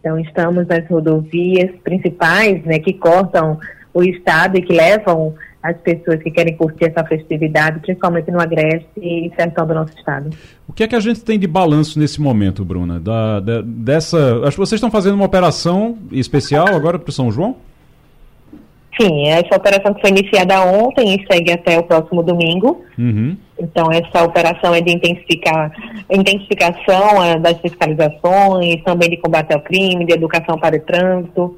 Então, estamos nas rodovias principais, né, que cortam o estado e que levam as pessoas que querem curtir essa festividade, principalmente no Agreste e sertão do nosso estado. O que é que a gente tem de balanço nesse momento, Bruna? Da, da dessa, acho que vocês estão fazendo uma operação especial agora para o São João? Sim, essa operação que foi iniciada ontem e segue até o próximo domingo. Uhum. Então, essa operação é de intensificar, intensificação é, das fiscalizações, também de combate ao crime, de educação para o trânsito,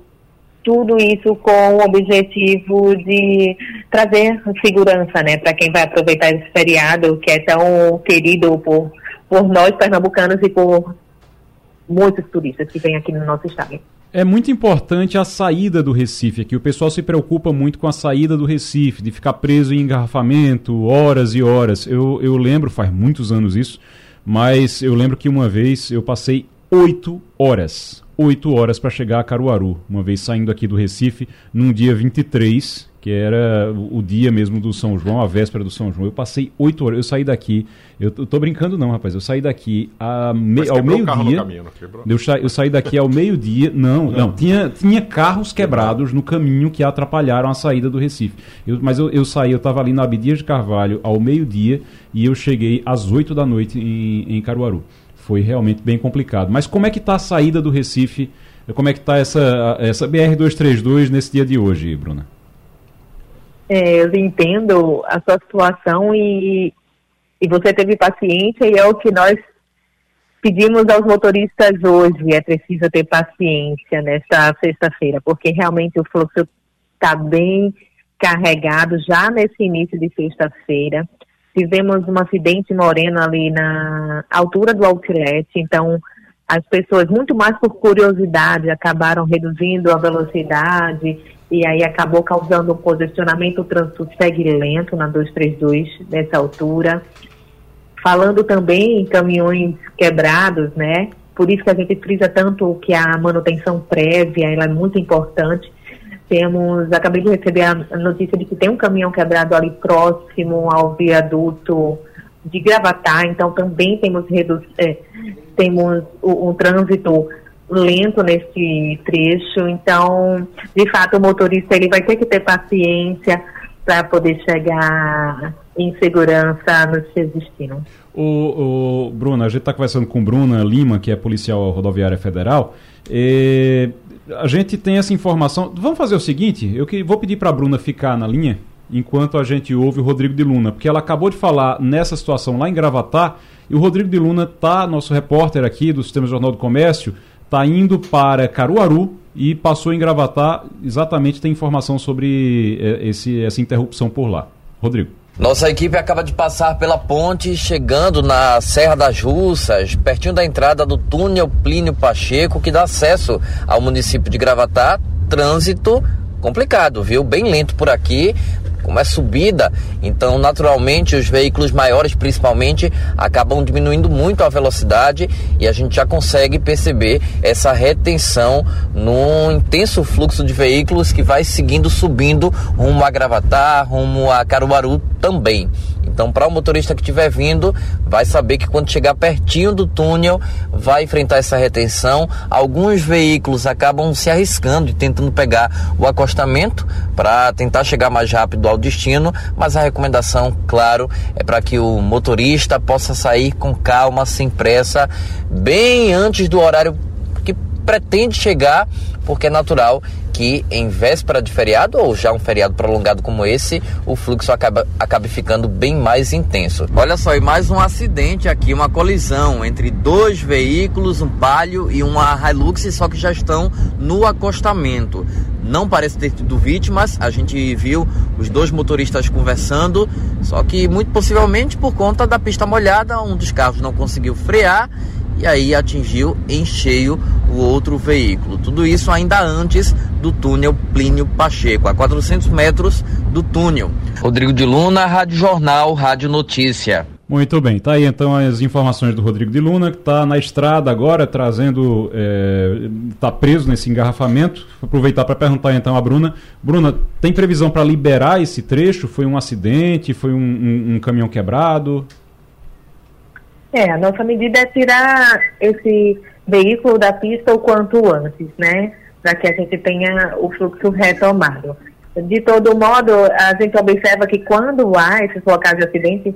tudo isso com o objetivo de trazer segurança, né, para quem vai aproveitar esse feriado que é tão querido por, por nós pernambucanos e por muitos turistas que vêm aqui no nosso estado. É muito importante a saída do Recife aqui. O pessoal se preocupa muito com a saída do Recife, de ficar preso em engarrafamento, horas e horas. Eu, eu lembro, faz muitos anos isso, mas eu lembro que uma vez eu passei oito horas oito horas para chegar a Caruaru, uma vez saindo aqui do Recife, num dia 23, que era o dia mesmo do São João, a véspera do São João. Eu passei oito horas, eu saí daqui, eu, tô brincando não, rapaz, eu saí daqui me, ao meio-dia. Eu, eu saí daqui ao meio-dia, não, não, não, tinha, tinha carros quebrados no caminho que atrapalharam a saída do Recife. Eu, mas eu, eu saí, eu estava ali na Abdias de Carvalho ao meio-dia e eu cheguei às oito da noite em, em Caruaru foi realmente bem complicado. Mas como é que está a saída do Recife? Como é que está essa, essa BR-232 nesse dia de hoje, Bruna? É, eu entendo a sua situação e, e você teve paciência e é o que nós pedimos aos motoristas hoje. É preciso ter paciência nesta sexta-feira, porque realmente o fluxo está bem carregado já nesse início de sexta-feira. Tivemos um acidente moreno ali na altura do outlet, então as pessoas, muito mais por curiosidade, acabaram reduzindo a velocidade e aí acabou causando um congestionamento, o trânsito segue lento na 232 nessa altura. Falando também em caminhões quebrados, né? Por isso que a gente frisa tanto que a manutenção prévia ela é muito importante temos, acabei de receber a notícia de que tem um caminhão quebrado ali próximo ao viaduto de Gravatar, então também temos, redu é, temos um trânsito lento nesse trecho, então, de fato, o motorista ele vai ter que ter paciência para poder chegar em segurança no seu destino. O, o Bruna, a gente está conversando com Bruna Lima, que é policial rodoviária federal. E a gente tem essa informação. Vamos fazer o seguinte: eu que vou pedir para a Bruna ficar na linha enquanto a gente ouve o Rodrigo de Luna, porque ela acabou de falar nessa situação lá em Gravatar e o Rodrigo de Luna tá, nosso repórter aqui do Sistema Jornal do Comércio, tá indo para Caruaru e passou em Gravatar. Exatamente tem informação sobre eh, esse, essa interrupção por lá. Rodrigo. Nossa equipe acaba de passar pela ponte, chegando na Serra das Russas, pertinho da entrada do túnel Plínio Pacheco, que dá acesso ao município de Gravatá. Trânsito complicado, viu? Bem lento por aqui como é subida, então naturalmente os veículos maiores principalmente acabam diminuindo muito a velocidade e a gente já consegue perceber essa retenção num intenso fluxo de veículos que vai seguindo subindo rumo a Gravatar, rumo a Caruaru também. Então, para o motorista que estiver vindo, vai saber que quando chegar pertinho do túnel, vai enfrentar essa retenção. Alguns veículos acabam se arriscando e tentando pegar o acostamento para tentar chegar mais rápido ao destino, mas a recomendação, claro, é para que o motorista possa sair com calma, sem pressa, bem antes do horário pretende chegar, porque é natural que em véspera de feriado ou já um feriado prolongado como esse, o fluxo acaba, acaba ficando bem mais intenso. Olha só, e mais um acidente aqui, uma colisão entre dois veículos, um Palio e uma Hilux, só que já estão no acostamento. Não parece ter tido vítimas, a gente viu os dois motoristas conversando, só que muito possivelmente por conta da pista molhada, um dos carros não conseguiu frear e aí atingiu em cheio o outro veículo. Tudo isso ainda antes do túnel Plínio Pacheco, a 400 metros do túnel. Rodrigo de Luna, Rádio Jornal, Rádio Notícia. Muito bem, tá aí então as informações do Rodrigo de Luna, que está na estrada agora, trazendo. está é, preso nesse engarrafamento. Vou aproveitar para perguntar então a Bruna. Bruna, tem previsão para liberar esse trecho? Foi um acidente? Foi um, um, um caminhão quebrado? É, a nossa medida é tirar esse veículo da pista o quanto antes, né? Para que a gente tenha o fluxo retomado. De todo modo, a gente observa que quando há esses locais de acidente,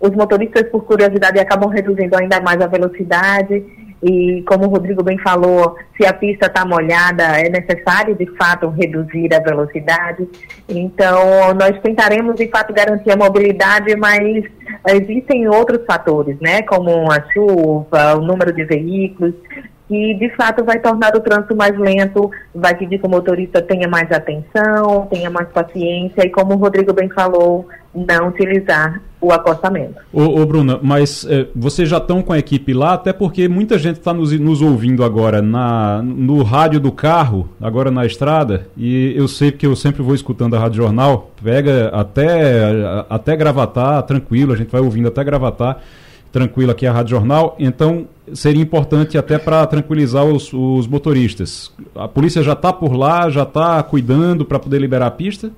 os motoristas, por curiosidade, acabam reduzindo ainda mais a velocidade. E, como o Rodrigo bem falou, se a pista está molhada, é necessário, de fato, reduzir a velocidade. Então, nós tentaremos, de fato, garantir a mobilidade, mas existem outros fatores, né? Como a chuva, o número de veículos, que de fato vai tornar o trânsito mais lento, vai pedir que o motorista tenha mais atenção, tenha mais paciência e, como o Rodrigo bem falou, não utilizar o acostamento. Ô, ô Bruna, mas é, vocês já estão com a equipe lá, até porque muita gente está nos, nos, ouvindo agora na, no rádio do carro, agora na estrada, e eu sei que eu sempre vou escutando a Rádio Jornal, pega até, até gravatar, tranquilo, a gente vai ouvindo até gravatar tranquilo aqui a Rádio Jornal, então seria importante até para tranquilizar os, os, motoristas. A polícia já está por lá, já está cuidando para poder liberar a pista?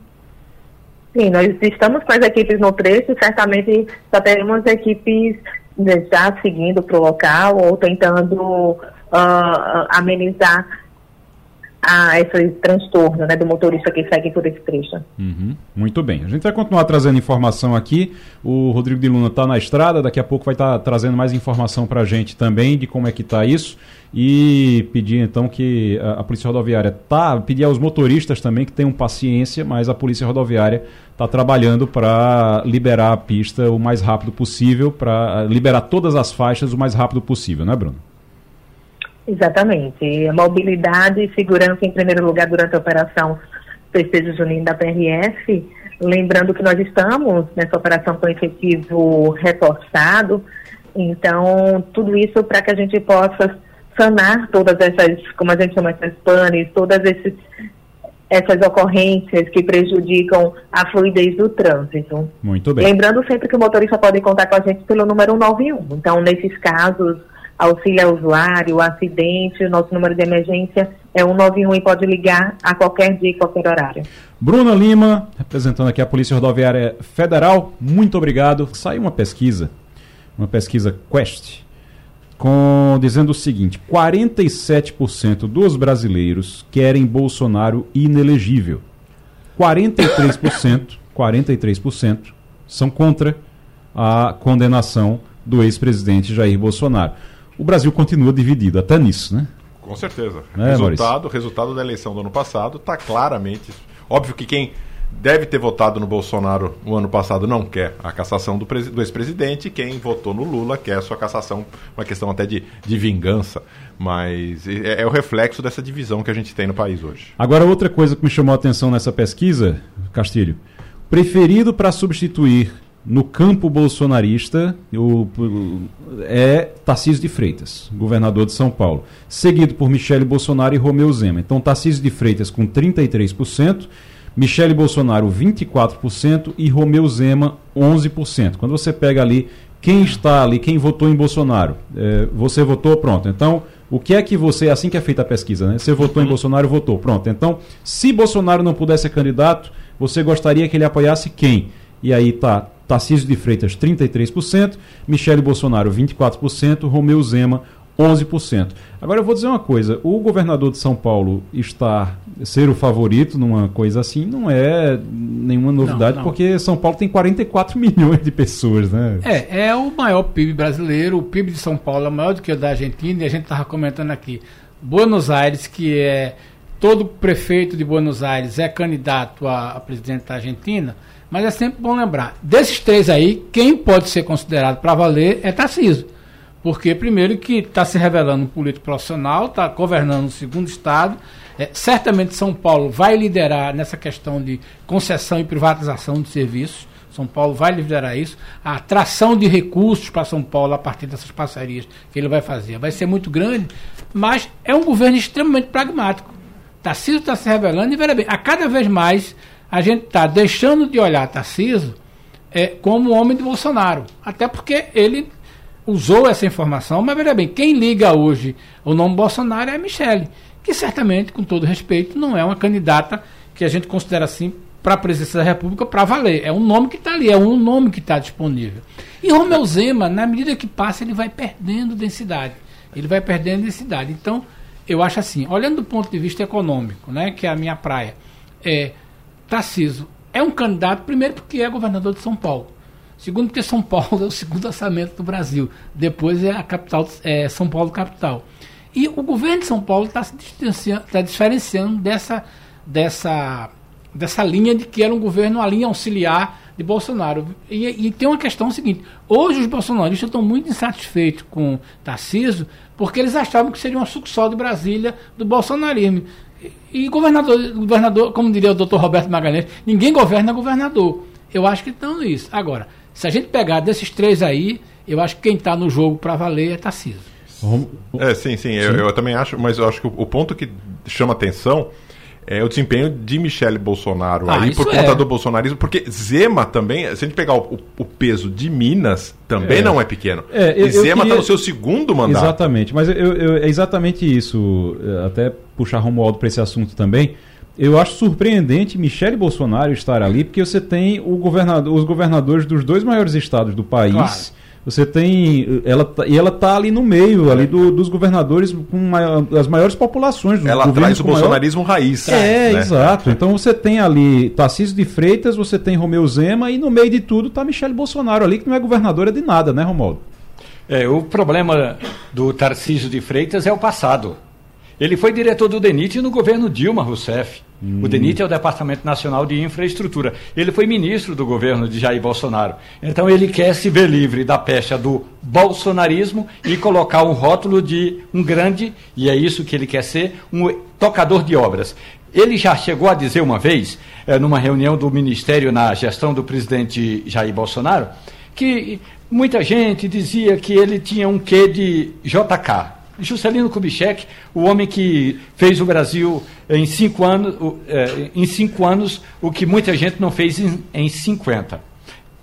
Sim, nós estamos com as equipes no trecho certamente já teremos equipes né, já seguindo para o local ou tentando uh, amenizar a esse transtorno né, do motorista que segue por esse trecho. Uhum, muito bem. A gente vai continuar trazendo informação aqui. O Rodrigo de Luna está na estrada, daqui a pouco vai estar tá trazendo mais informação para a gente também de como é que está isso. E pedir então que a, a, Polícia Rodoviária tá, pedir aos motoristas também que tenham paciência, mas a Polícia Rodoviária está trabalhando para liberar a pista o mais rápido possível, para liberar todas as faixas o mais rápido possível, né, Bruno? Exatamente. Mobilidade e segurança em primeiro lugar durante a operação Festejo Junino da PRF. Lembrando que nós estamos nessa operação com efetivo reforçado. Então, tudo isso para que a gente possa sanar todas essas, como a gente chama, essas panes, todas esses, essas ocorrências que prejudicam a fluidez do trânsito. Muito bem. Lembrando sempre que o motorista pode contar com a gente pelo número 191. Então, nesses casos, auxílio ao usuário, acidente, o nosso número de emergência é 191 e pode ligar a qualquer dia e qualquer horário. Bruna Lima, representando aqui a Polícia Rodoviária Federal, muito obrigado. Saiu uma pesquisa, uma pesquisa Quest, com, dizendo o seguinte: 47% dos brasileiros querem Bolsonaro inelegível. 43%, 43% são contra a condenação do ex-presidente Jair Bolsonaro o Brasil continua dividido, até nisso, né? Com certeza. É, resultado, resultado da eleição do ano passado está claramente. Óbvio que quem deve ter votado no Bolsonaro no ano passado não quer a cassação do, do ex-presidente, quem votou no Lula quer a sua cassação, uma questão até de, de vingança. Mas é, é, o reflexo dessa divisão que a gente tem no país hoje. Agora, outra coisa que me chamou a atenção nessa pesquisa, Castilho, preferido para substituir no campo bolsonarista o, é Tarcísio de Freitas, governador de São Paulo, seguido por Michele Bolsonaro e Romeu Zema. Então, Tarcísio de Freitas com 33%, Michele Bolsonaro 24% e Romeu Zema 11%. Quando você pega ali quem está ali, quem votou em Bolsonaro, é, você votou, pronto. Então, o que é que você, assim que é feita a pesquisa, né? Você votou em uhum. Bolsonaro, votou, pronto. Então, se Bolsonaro não pudesse ser candidato, você gostaria que ele apoiasse quem? E aí tá Tarcísio de Freitas 33%, Michele Bolsonaro 24%, Romeu Zema 11%. Agora eu vou dizer uma coisa, o governador de São Paulo estar ser o favorito numa coisa assim não é nenhuma novidade, não, não. porque São Paulo tem 44 milhões de pessoas, né? É, é o maior PIB brasileiro, o PIB de São Paulo é maior do que o da Argentina, e a gente estava comentando aqui. Buenos Aires, que é todo prefeito de Buenos Aires é candidato a, a presidente da Argentina, mas é sempre bom lembrar, desses três aí, quem pode ser considerado para valer é Tarcísio. Porque, primeiro, que está se revelando um político profissional, está governando o segundo Estado. É, certamente São Paulo vai liderar nessa questão de concessão e privatização de serviços. São Paulo vai liderar isso. A atração de recursos para São Paulo a partir dessas parcerias que ele vai fazer vai ser muito grande, mas é um governo extremamente pragmático. Tarcísio está se revelando e, veja bem, a cada vez mais a gente está deixando de olhar Tarcísio é, como homem de Bolsonaro. Até porque ele usou essa informação, mas veja bem, quem liga hoje o nome Bolsonaro é a Michele, que certamente, com todo respeito, não é uma candidata que a gente considera assim para a presidência da República para valer. É um nome que está ali, é um nome que está disponível. E Romeu Zema, na medida que passa, ele vai perdendo densidade. Ele vai perdendo densidade. Então, eu acho assim, olhando do ponto de vista econômico, né, que é a minha praia, é, Tarciso é um candidato, primeiro porque é governador de São Paulo. Segundo, porque São Paulo é o segundo orçamento do Brasil. Depois é a capital, é São Paulo capital. E o governo de São Paulo está se distanciando, está diferenciando dessa, dessa, dessa linha de que era um governo, uma linha auxiliar de Bolsonaro. E, e tem uma questão seguinte: hoje os bolsonaristas estão muito insatisfeitos com Tarciso, porque eles achavam que seria uma sucursal de Brasília do bolsonarismo. E, governador, governador, como diria o doutor Roberto Magalhães, ninguém governa governador. Eu acho que estão nisso. Agora, se a gente pegar desses três aí, eu acho que quem está no jogo para valer é Tarcísio. É, sim, sim, eu, eu, também acho, mas eu acho que o, o ponto que chama atenção é o desempenho de Michele Bolsonaro ah, aí por conta é. do bolsonarismo, porque Zema também, se a gente pegar o, o peso de Minas, também é. não é pequeno. É, eu, e Zema está queria... no seu segundo mandato. Exatamente, mas é exatamente isso, até puxar Romualdo para esse assunto também. Eu acho surpreendente Michele Bolsonaro estar ali, porque você tem o governador, os governadores dos dois maiores estados do país. Claro você tem. Ela, tá, e ela está ali no meio ali do, dos governadores com maior, as maiores populações. Dos ela traz o bolsonarismo maior... raiz. É, né? exato. Então você tem ali Tarcísio de Freitas, você tem Romeu Zema e no meio de tudo está Michele Bolsonaro ali, que não é governadora de nada, né, Romualdo? É, o problema do Tarcísio de Freitas é o passado. Ele foi diretor do DENIT no governo Dilma Rousseff. O DENIT é o Departamento Nacional de Infraestrutura. Ele foi ministro do governo de Jair Bolsonaro. Então ele quer se ver livre da pecha do bolsonarismo e colocar um rótulo de um grande, e é isso que ele quer ser, um tocador de obras. Ele já chegou a dizer uma vez, é, numa reunião do Ministério na gestão do presidente Jair Bolsonaro, que muita gente dizia que ele tinha um quê de JK, Juscelino Kubitschek, o homem que fez o Brasil em cinco anos, é, em cinco anos o que muita gente não fez em, em 50.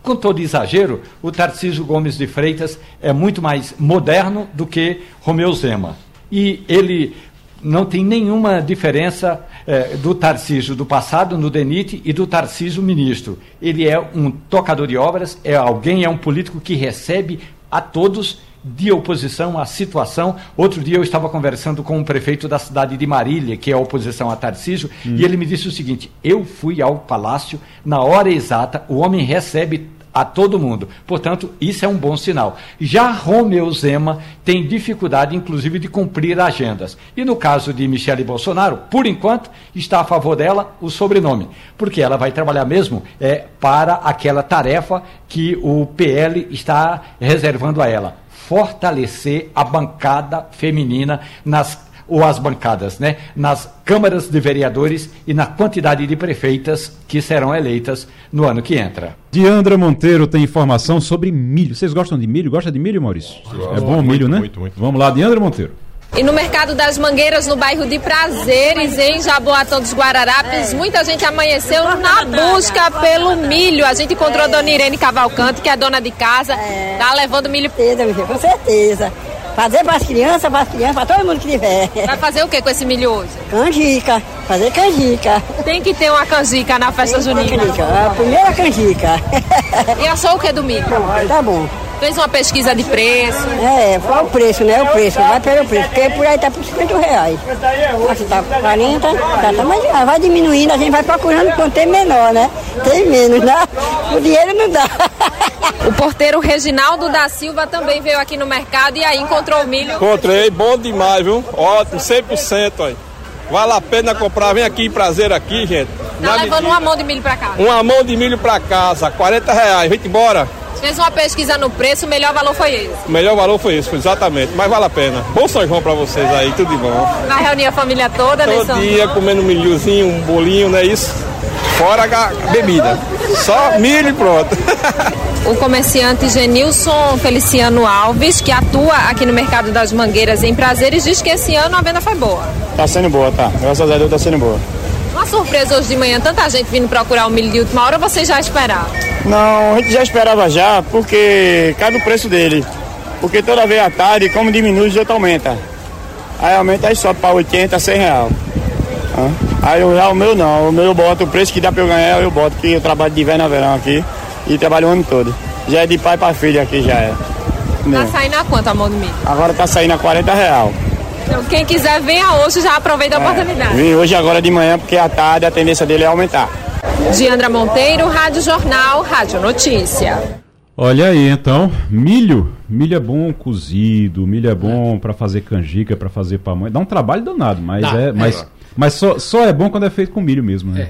Com todo exagero, o Tarcísio Gomes de Freitas é muito mais moderno do que Romeu Zema. E ele não tem nenhuma diferença é, do Tarcísio do passado no DENIT e do Tarcísio ministro. Ele é um tocador de obras, é alguém, é um político que recebe a todos de oposição à situação. Outro dia eu estava conversando com o um prefeito da cidade de Marília, que é a oposição a Tarcísio, hum. e ele me disse o seguinte: eu fui ao palácio na hora exata, o homem recebe a todo mundo. Portanto, isso é um bom sinal. Já Romeu Zema tem dificuldade, inclusive, de cumprir agendas. E no caso de Michele Bolsonaro, por enquanto, está a favor dela o sobrenome, porque ela vai trabalhar mesmo é, para aquela tarefa que o PL está reservando a ela fortalecer a bancada feminina nas ou as bancadas, né, nas câmaras de vereadores e na quantidade de prefeitas que serão eleitas no ano que entra. Diandra Monteiro tem informação sobre milho. Vocês gostam de milho? Gosta de milho, Maurício? É bom o milho, né? Muito, muito. Vamos lá, Diandra Monteiro. E no Mercado das Mangueiras, no bairro de Prazeres, em Jaboatão dos Guararapes, muita gente amanheceu na busca pelo milho. A gente encontrou a dona Irene Cavalcante, que é dona de casa, tá levando milho. Com certeza. Fazer para as crianças, para as crianças, para todo mundo que tiver. Vai fazer o que com esse milho hoje? Canjica, fazer canjica. Tem que ter uma canjica na festa junina. Canjica, a primeira canjica. E achou o que do milho? Tá bom. Fez uma pesquisa de preço? É, qual o preço, né? O preço, vai pelo preço, porque por aí tá por 50 reais. Aqui tá 40, tá, tá, mas vai diminuindo, a gente vai procurando quanto tem menor, né? Tem menos, né? O dinheiro não dá. O porteiro Reginaldo da Silva também veio aqui no mercado e aí encontrou o milho. Encontrei, bom demais, viu? Ótimo, 100%, aí. Vale a pena comprar, vem aqui em prazer aqui, gente. Tá levando medida. uma mão de milho pra casa? Uma mão de milho pra casa, 40 reais, vem embora. Fez uma pesquisa no preço, o melhor valor foi esse. O melhor valor foi esse, exatamente. Mas vale a pena. Bom São João pra vocês aí, tudo de bom. Vai reunir a família toda, né, Todo dia comendo um milhozinho, um bolinho, não é isso? Fora a bebida. Só milho e pronto. o comerciante Genilson Feliciano Alves, que atua aqui no Mercado das Mangueiras em Prazeres, diz que esse ano a venda foi boa. Tá sendo boa, tá. Graças a Deus tá sendo boa. Uma surpresa hoje de manhã, tanta gente vindo procurar o milho de última hora, você já esperava? Não, a gente já esperava já, porque cada o preço dele. Porque toda vez à tarde, como diminui, o aumenta. Aí aumenta, aí sobe para 80, 100 Aí eu, já o meu não, o meu eu boto, o preço que dá pra eu ganhar, eu boto, que eu trabalho de inverno a verão aqui e trabalho o ano todo. Já é de pai pra filho aqui, já é. Tá saindo a quanto a mão do milho? Agora tá saindo a 40 real. Então, quem quiser, venha hoje, já aproveita a oportunidade. Vim hoje agora de manhã, porque à tarde a tendência dele é aumentar. Diandra Monteiro, Rádio Jornal, Rádio Notícia. Olha aí, então, milho, milho é bom cozido, milho é bom pra fazer canjica, pra fazer pamonha. Dá um trabalho danado, mas Dá, é, é. Mas, só, só é bom quando é feito com milho mesmo, né?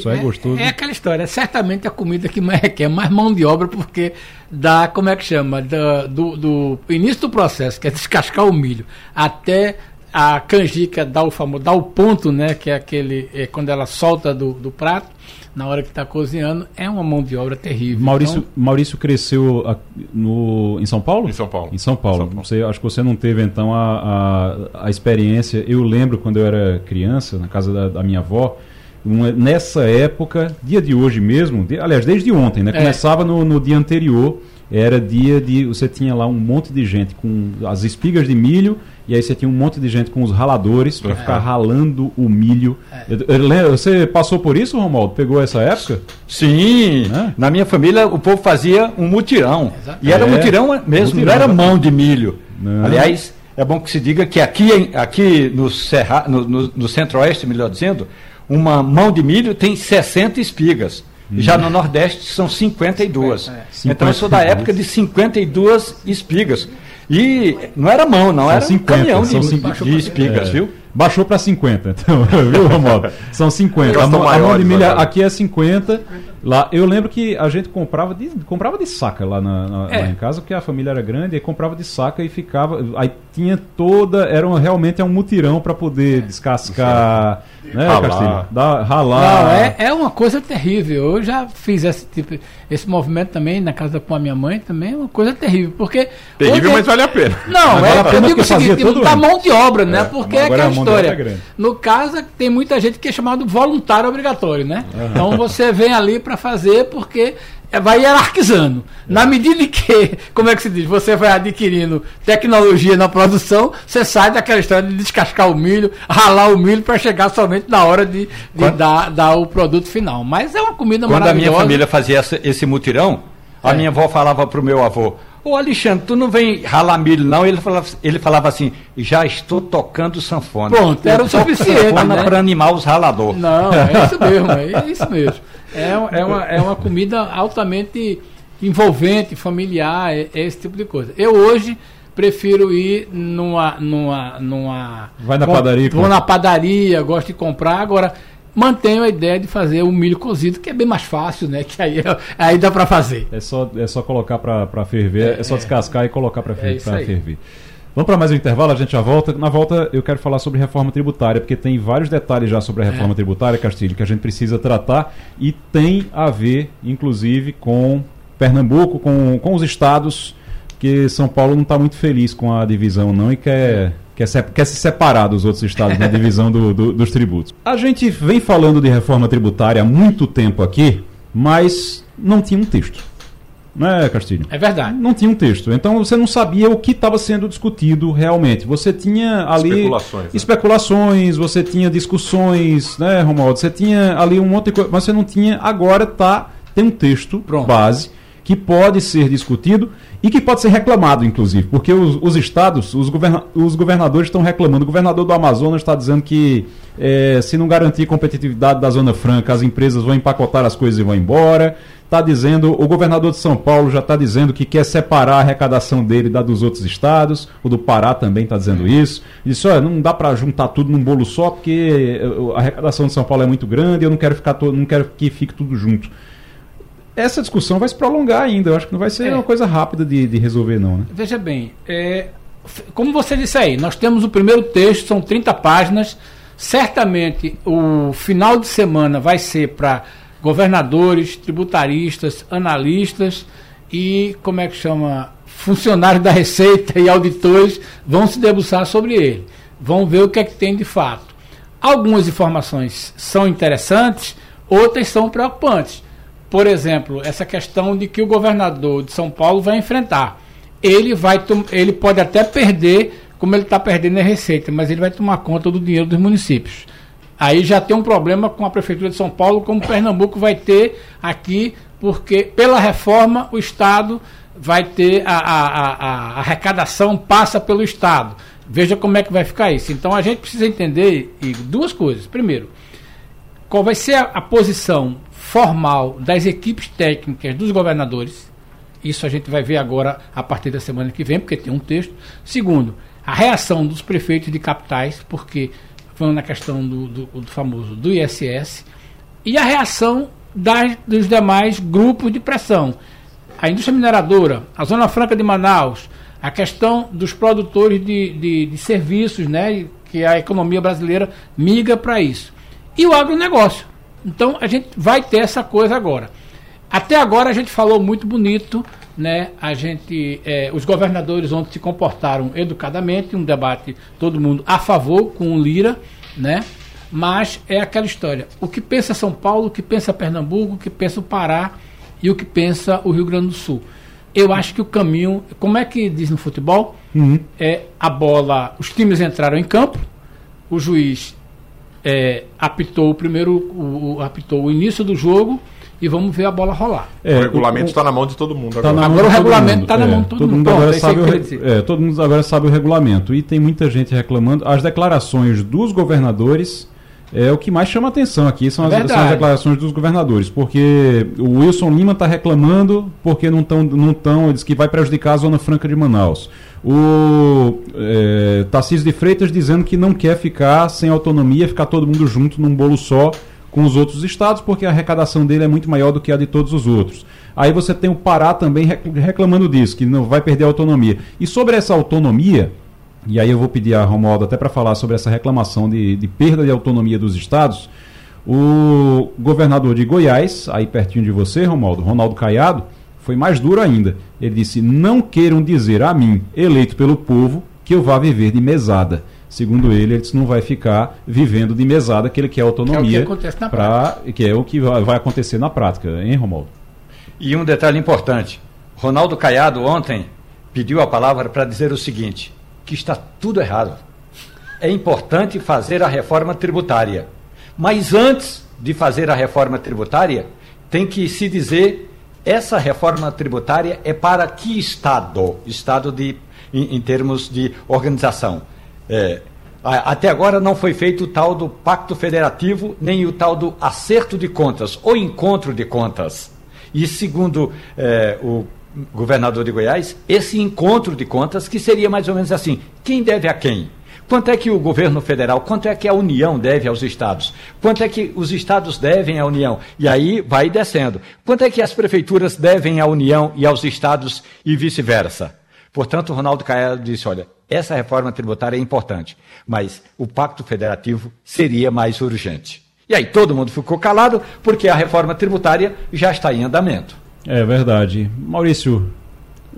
só é, gostoso. É aquela história, é certamente a comida que mais requer mais mão de obra, porque dá, como é que chama? Da- do, do início do processo, que é descascar o milho, até a canjica dar o famoso, dar o ponto, né? Que é aquele, é quando ela solta do, do prato, na hora que está cozinhando, é uma mão de obra terrível. Maurício, Então, Maurício cresceu a- no, em São Paulo? Em São Paulo. Em São Paulo. Você, acho que você não teve, então, a, a, a experiência. Eu lembro quando eu era criança, na casa da, da minha avó, uma- nessa época, dia de hoje mesmo, de- aliás, desde ontem, né? É. Começava no, no dia anterior, era dia de. Você tinha lá um monte de gente com as espigas de milho, e aí você tinha um monte de gente com os raladores para ficar ralando o milho. Eu- eu lembro- você passou por isso, Romualdo? Pegou essa época? Sim, na minha família o povo fazia um mutirão. E era É, mutirão mesmo, mutirão, não era exatamente. mão de milho. Não. Aliás, é bom que se diga que aqui, aqui no, Serra, no, no- no centro-oeste, melhor dizendo, uma mão de milho tem 60 espigas. Hum. Já no Nordeste são 52. Então eu sou da 52. época de 52 espigas. E não era mão, não, São era 50, um caminhão de, são de- 50. de espigas, É. viu? Baixou para 50, então, viu, Romualdo? São 50. A mão, a mão de agora. aqui é 50. Lá, eu lembro que a gente comprava de, comprava de saca lá, na, na- É. lá em casa, porque a família era grande, aí comprava de saca e ficava. Aí tinha toda. Era um- realmente é um mutirão para poder descascar. Né, Ralar. Castilho? Dar- ralar. Não, é, é uma coisa terrível. Eu já fiz esse tipo, esse movimento também na casa com a minha mãe também, é uma coisa terrível, porque Terrível, hoje- mas vale a pena. Não, Mas é, vale a eu digo o seguinte, da ano. mão de obra, né? É, Porque é agora aquela história. é no caso, tem muita gente que é chamado voluntário obrigatório, né? Então você vem ali para fazer porque é, vai hierarquizando. Na medida em que, como é que se diz, você vai adquirindo tecnologia na produção, você sai daquela história de descascar o milho, ralar o milho para chegar somente na hora de, de Quando- dar, dar o produto final. Mas é uma comida Quando a maravilhosa. minha família fazia essa- esse mutirão, a É. minha avó falava pro meu avô, ô Alexandre, tu não vem ralar milho não? Ele falava, ele falava assim, já estou tocando sanfona. Pronto, era o suficiente, sanfona né? para animar os raladores. Não, é isso mesmo, é isso mesmo. É, é, uma, é uma comida altamente envolvente, familiar, é, é esse tipo de coisa. Eu hoje prefiro ir numa. numa, numa Vai na com- padaria, Vou na padaria, gosto de comprar. Agora, mantenho a ideia de fazer o milho cozido, que é bem mais fácil, né? Que aí, aí dá para fazer. É só, é só colocar para ferver, é, só descascar e colocar para É ferver. Vamos para mais um intervalo, a gente já volta. Na volta eu quero falar sobre reforma tributária, porque tem vários detalhes já sobre a reforma É. tributária, Castilho, que a gente precisa tratar e tem a ver, inclusive, com Pernambuco, com, com os estados, que São Paulo não está muito feliz com a divisão não e quer, quer, se, quer se separar dos outros estados na divisão do- do- dos tributos. A gente vem falando de reforma tributária há muito tempo aqui, mas não tinha um texto. Não é, Castilho? É verdade. Não tinha um texto. Então você não sabia o que estava sendo discutido realmente. Você tinha ali Especulações, né? especulações, você tinha discussões, né, Romualdo? Você tinha ali um monte de coisa, mas você não tinha. Agora tá tem um texto base que pode ser discutido e que pode ser reclamado, inclusive, porque os, os estados, os, governa os governadores estão reclamando. O governador do Amazonas está dizendo que eh, se não garantir competitividade da Zona Franca, as empresas vão empacotar as coisas e vão embora. Está dizendo, o governador de São Paulo já está dizendo que quer separar a arrecadação dele da dos outros estados. O do Pará também está dizendo isso. Disse, olha, não dá para juntar tudo num bolo só, porque eh, a arrecadação de São Paulo é muito grande, eu não quero ficar to- não quero que fique tudo junto. Essa discussão vai se prolongar ainda. Eu acho que não vai ser É. uma coisa rápida de, de resolver, não, né? Veja bem, é, como você disse aí, nós temos o primeiro texto, são 30 páginas. Certamente o final de semana vai ser para governadores, tributaristas, analistas e, como é que chama, funcionários da Receita e auditores vão se debruçar sobre ele. Vão ver o que é que tem de fato. Algumas informações são interessantes, outras são preocupantes. Por exemplo, essa questão de que o governador de São Paulo vai enfrentar. Ele, vai ele pode até perder, como ele está perdendo a receita, mas ele vai tomar conta do dinheiro dos municípios. Aí já tem um problema com a Prefeitura de São Paulo, como Pernambuco vai ter aqui, porque pela reforma o Estado vai ter a, a, a, a arrecadação passa pelo Estado. Veja como é que vai ficar isso. Então a gente precisa entender duas coisas. Primeiro, qual vai ser a, a posição formal das equipes técnicas dos governadores. Isso a gente vai ver agora a partir da semana que vem, porque tem um texto. Segundo, a reação dos prefeitos de capitais, porque falando na questão do, do, do famoso do ISS, e a reação das, dos demais grupos de pressão. A indústria mineradora, a Zona Franca de Manaus, a questão dos produtores de, de, de serviços, né, que a economia brasileira migra para isso. E o agronegócio. Então a gente vai ter essa coisa agora. Até agora a gente falou muito bonito, né? A gente, é, os governadores ontem se comportaram educadamente, um debate todo mundo a favor com o Lira, né? Mas é aquela história. O que pensa São Paulo, o que pensa Pernambuco, o que pensa o Pará e o que pensa o Rio Grande do Sul. Eu acho que o caminho, como é que diz no futebol? Uhum. É a bola, os times entraram em campo, o juiz é, apitou o primeiro, o, o- apitou o início do jogo e vamos ver a bola rolar. o regulamento está na mão de todo mundo Tá agora. Agora o regulamento mundo. tá na É, mão de todo todo mundo. mundo agora é sabe o é, todo mundo agora sabe o regulamento e tem muita gente reclamando. As declarações dos governadores é o que mais chama atenção aqui são as, Verdade. são as declarações dos governadores, porque o Wilson Lima está reclamando porque não estão não tão, diz que vai prejudicar a Zona Franca de Manaus. O é, Tarcísio de Freitas dizendo que não quer ficar sem autonomia, ficar todo mundo junto num bolo só com os outros estados, porque a arrecadação dele é muito maior do que a de todos os outros. Aí você tem o Pará também rec- reclamando disso, que não vai perder a autonomia. E sobre essa autonomia, e aí eu vou pedir a Romualdo até para falar sobre essa reclamação de, de perda de autonomia dos estados, o governador de Goiás, aí pertinho de você, Romualdo, Ronaldo Caiado, foi mais duro ainda. Ele disse: Não queiram dizer a mim, eleito pelo povo, que eu vá viver de mesada. Segundo ele, ele disse, não vai ficar vivendo de mesada, que ele quer autonomia. acontece na pra- que é o que vai vai acontecer na prática, hein, Romualdo? E um detalhe importante: Ronaldo Caiado ontem pediu a palavra para dizer o seguinte: que está tudo errado. É importante fazer a reforma tributária. Mas antes de fazer a reforma tributária, tem que se dizer essa reforma tributária é para que Estado? Estado de, em, em termos de organização. É, até agora não foi feito o tal do pacto federativo, nem o tal do acerto de contas, ou encontro de contas. E segundo eh, o governador de Goiás, esse encontro de contas, que seria mais ou menos assim: quem deve a quem? Quanto é que o governo federal, quanto é que a União deve aos estados? Quanto é que os estados devem à União? E aí vai descendo. Quanto é que as prefeituras devem à União e aos estados e vice-versa? Portanto, o Ronaldo Caiado disse: olha, essa reforma tributária é importante, mas o pacto federativo seria mais urgente. E aí todo mundo ficou calado, porque a reforma tributária já está em andamento. É verdade. Maurício,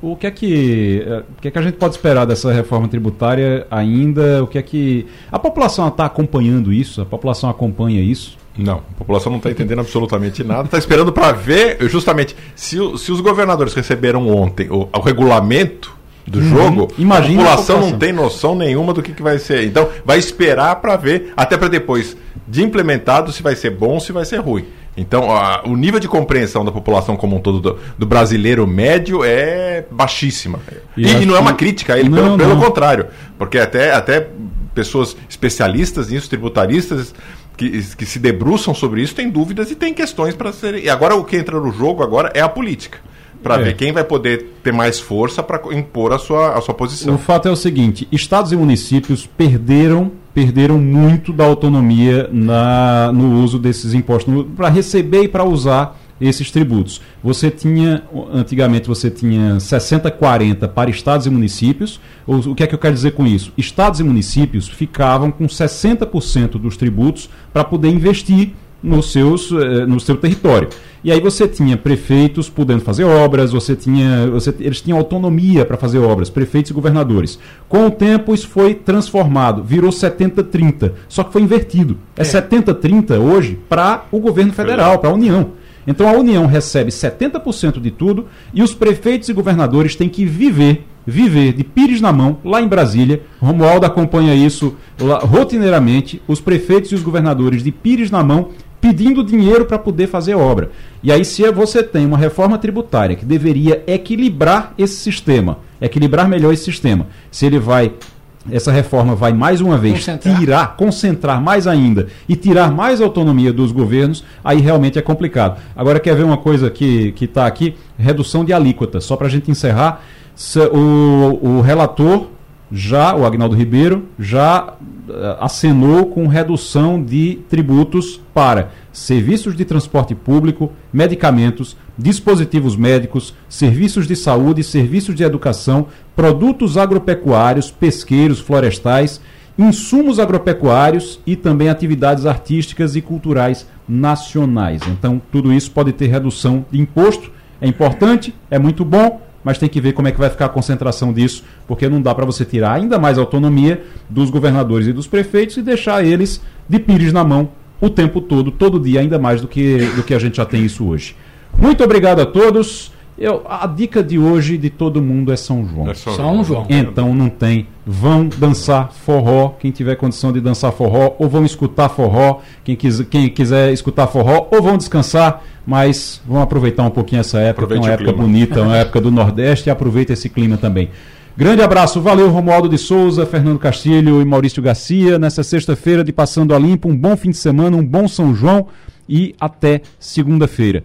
o que é que o que é que a gente pode esperar dessa reforma tributária ainda? O que é que a população está acompanhando isso? A população acompanha isso? Não, a população não está entendendo absolutamente nada. Está esperando para ver, justamente, se, se os governadores receberam ontem o, o regulamento do Uhum. jogo, Imagina a a população não população. tem noção nenhuma do que, que vai ser. Então, vai esperar para ver, até para depois de implementado, se vai ser bom ou se vai ser ruim. Então, a- o nível de compreensão da população como um todo, do, do brasileiro médio, é baixíssima. E E, e não é uma crítica a ele, Não, pelo, pelo não. contrário. Porque até, até pessoas especialistas nisso, tributaristas, que, que se debruçam sobre isso, têm dúvidas e têm questões para serem. E agora o que entra no jogo agora é a política. Para É. ver quem vai poder ter mais força para impor a sua, a sua posição. O fato é o seguinte: estados e municípios perderam perderam muito da autonomia na, no uso desses impostos para receber e para usar esses tributos. Você tinha antigamente você tinha 60 40 para estados e municípios. O, o que é que eu quero dizer com isso? Estados e municípios ficavam com 60% dos tributos para poder investir nos seus, eh, no seu território. E aí você tinha prefeitos podendo fazer obras, você tinha, você, eles tinham autonomia para fazer obras, prefeitos e governadores. Com o tempo isso foi transformado, virou 70-30, só que foi invertido. É, 70-30 hoje para o governo federal, para a União. Então a União recebe 70% de tudo e os prefeitos e governadores têm que viver viver de pires na mão lá em Brasília. Romualdo acompanha isso lá, rotineiramente. Os prefeitos e os governadores de pires na mão pedindo dinheiro para poder fazer obra. E aí, se você tem uma reforma tributária que deveria equilibrar esse sistema, equilibrar melhor esse sistema, se ele vai essa reforma vai mais uma vez concentrar. tirar, concentrar mais ainda e tirar mais autonomia dos governos, aí realmente é complicado. Agora quer ver uma coisa que está aqui? Redução de alíquota. Só para a gente encerrar, o, o relator já, o Agnaldo Ribeiro, já uh, acenou com redução de tributos para serviços de transporte público, medicamentos, dispositivos médicos, serviços de saúde, serviços de educação, produtos agropecuários, pesqueiros, florestais, insumos agropecuários e também atividades artísticas e culturais nacionais. Então, tudo isso pode ter redução de imposto. É importante, é muito bom, mas tem que ver como é que vai ficar a concentração disso, porque não dá para você tirar ainda mais autonomia dos governadores e dos prefeitos e deixar eles de pires na mão o tempo todo, todo dia, ainda mais do que, do que a gente já tem isso hoje. Muito obrigado a todos. Eu, a dica de hoje de todo mundo é São João. É São, São João. Então não tem. Vão dançar forró, quem tiver condição de dançar forró, ou vão escutar forró, quem, quis, quem quiser escutar forró, ou vão descansar, mas vão aproveitar um pouquinho essa época, que é uma época clima. bonita, uma época do Nordeste, e aproveita esse clima também. Grande abraço, valeu Romualdo de Souza, Fernando Castilho e Maurício Garcia. Nessa sexta-feira de Passando a Limpo, um bom fim de semana, um bom São João e até segunda-feira.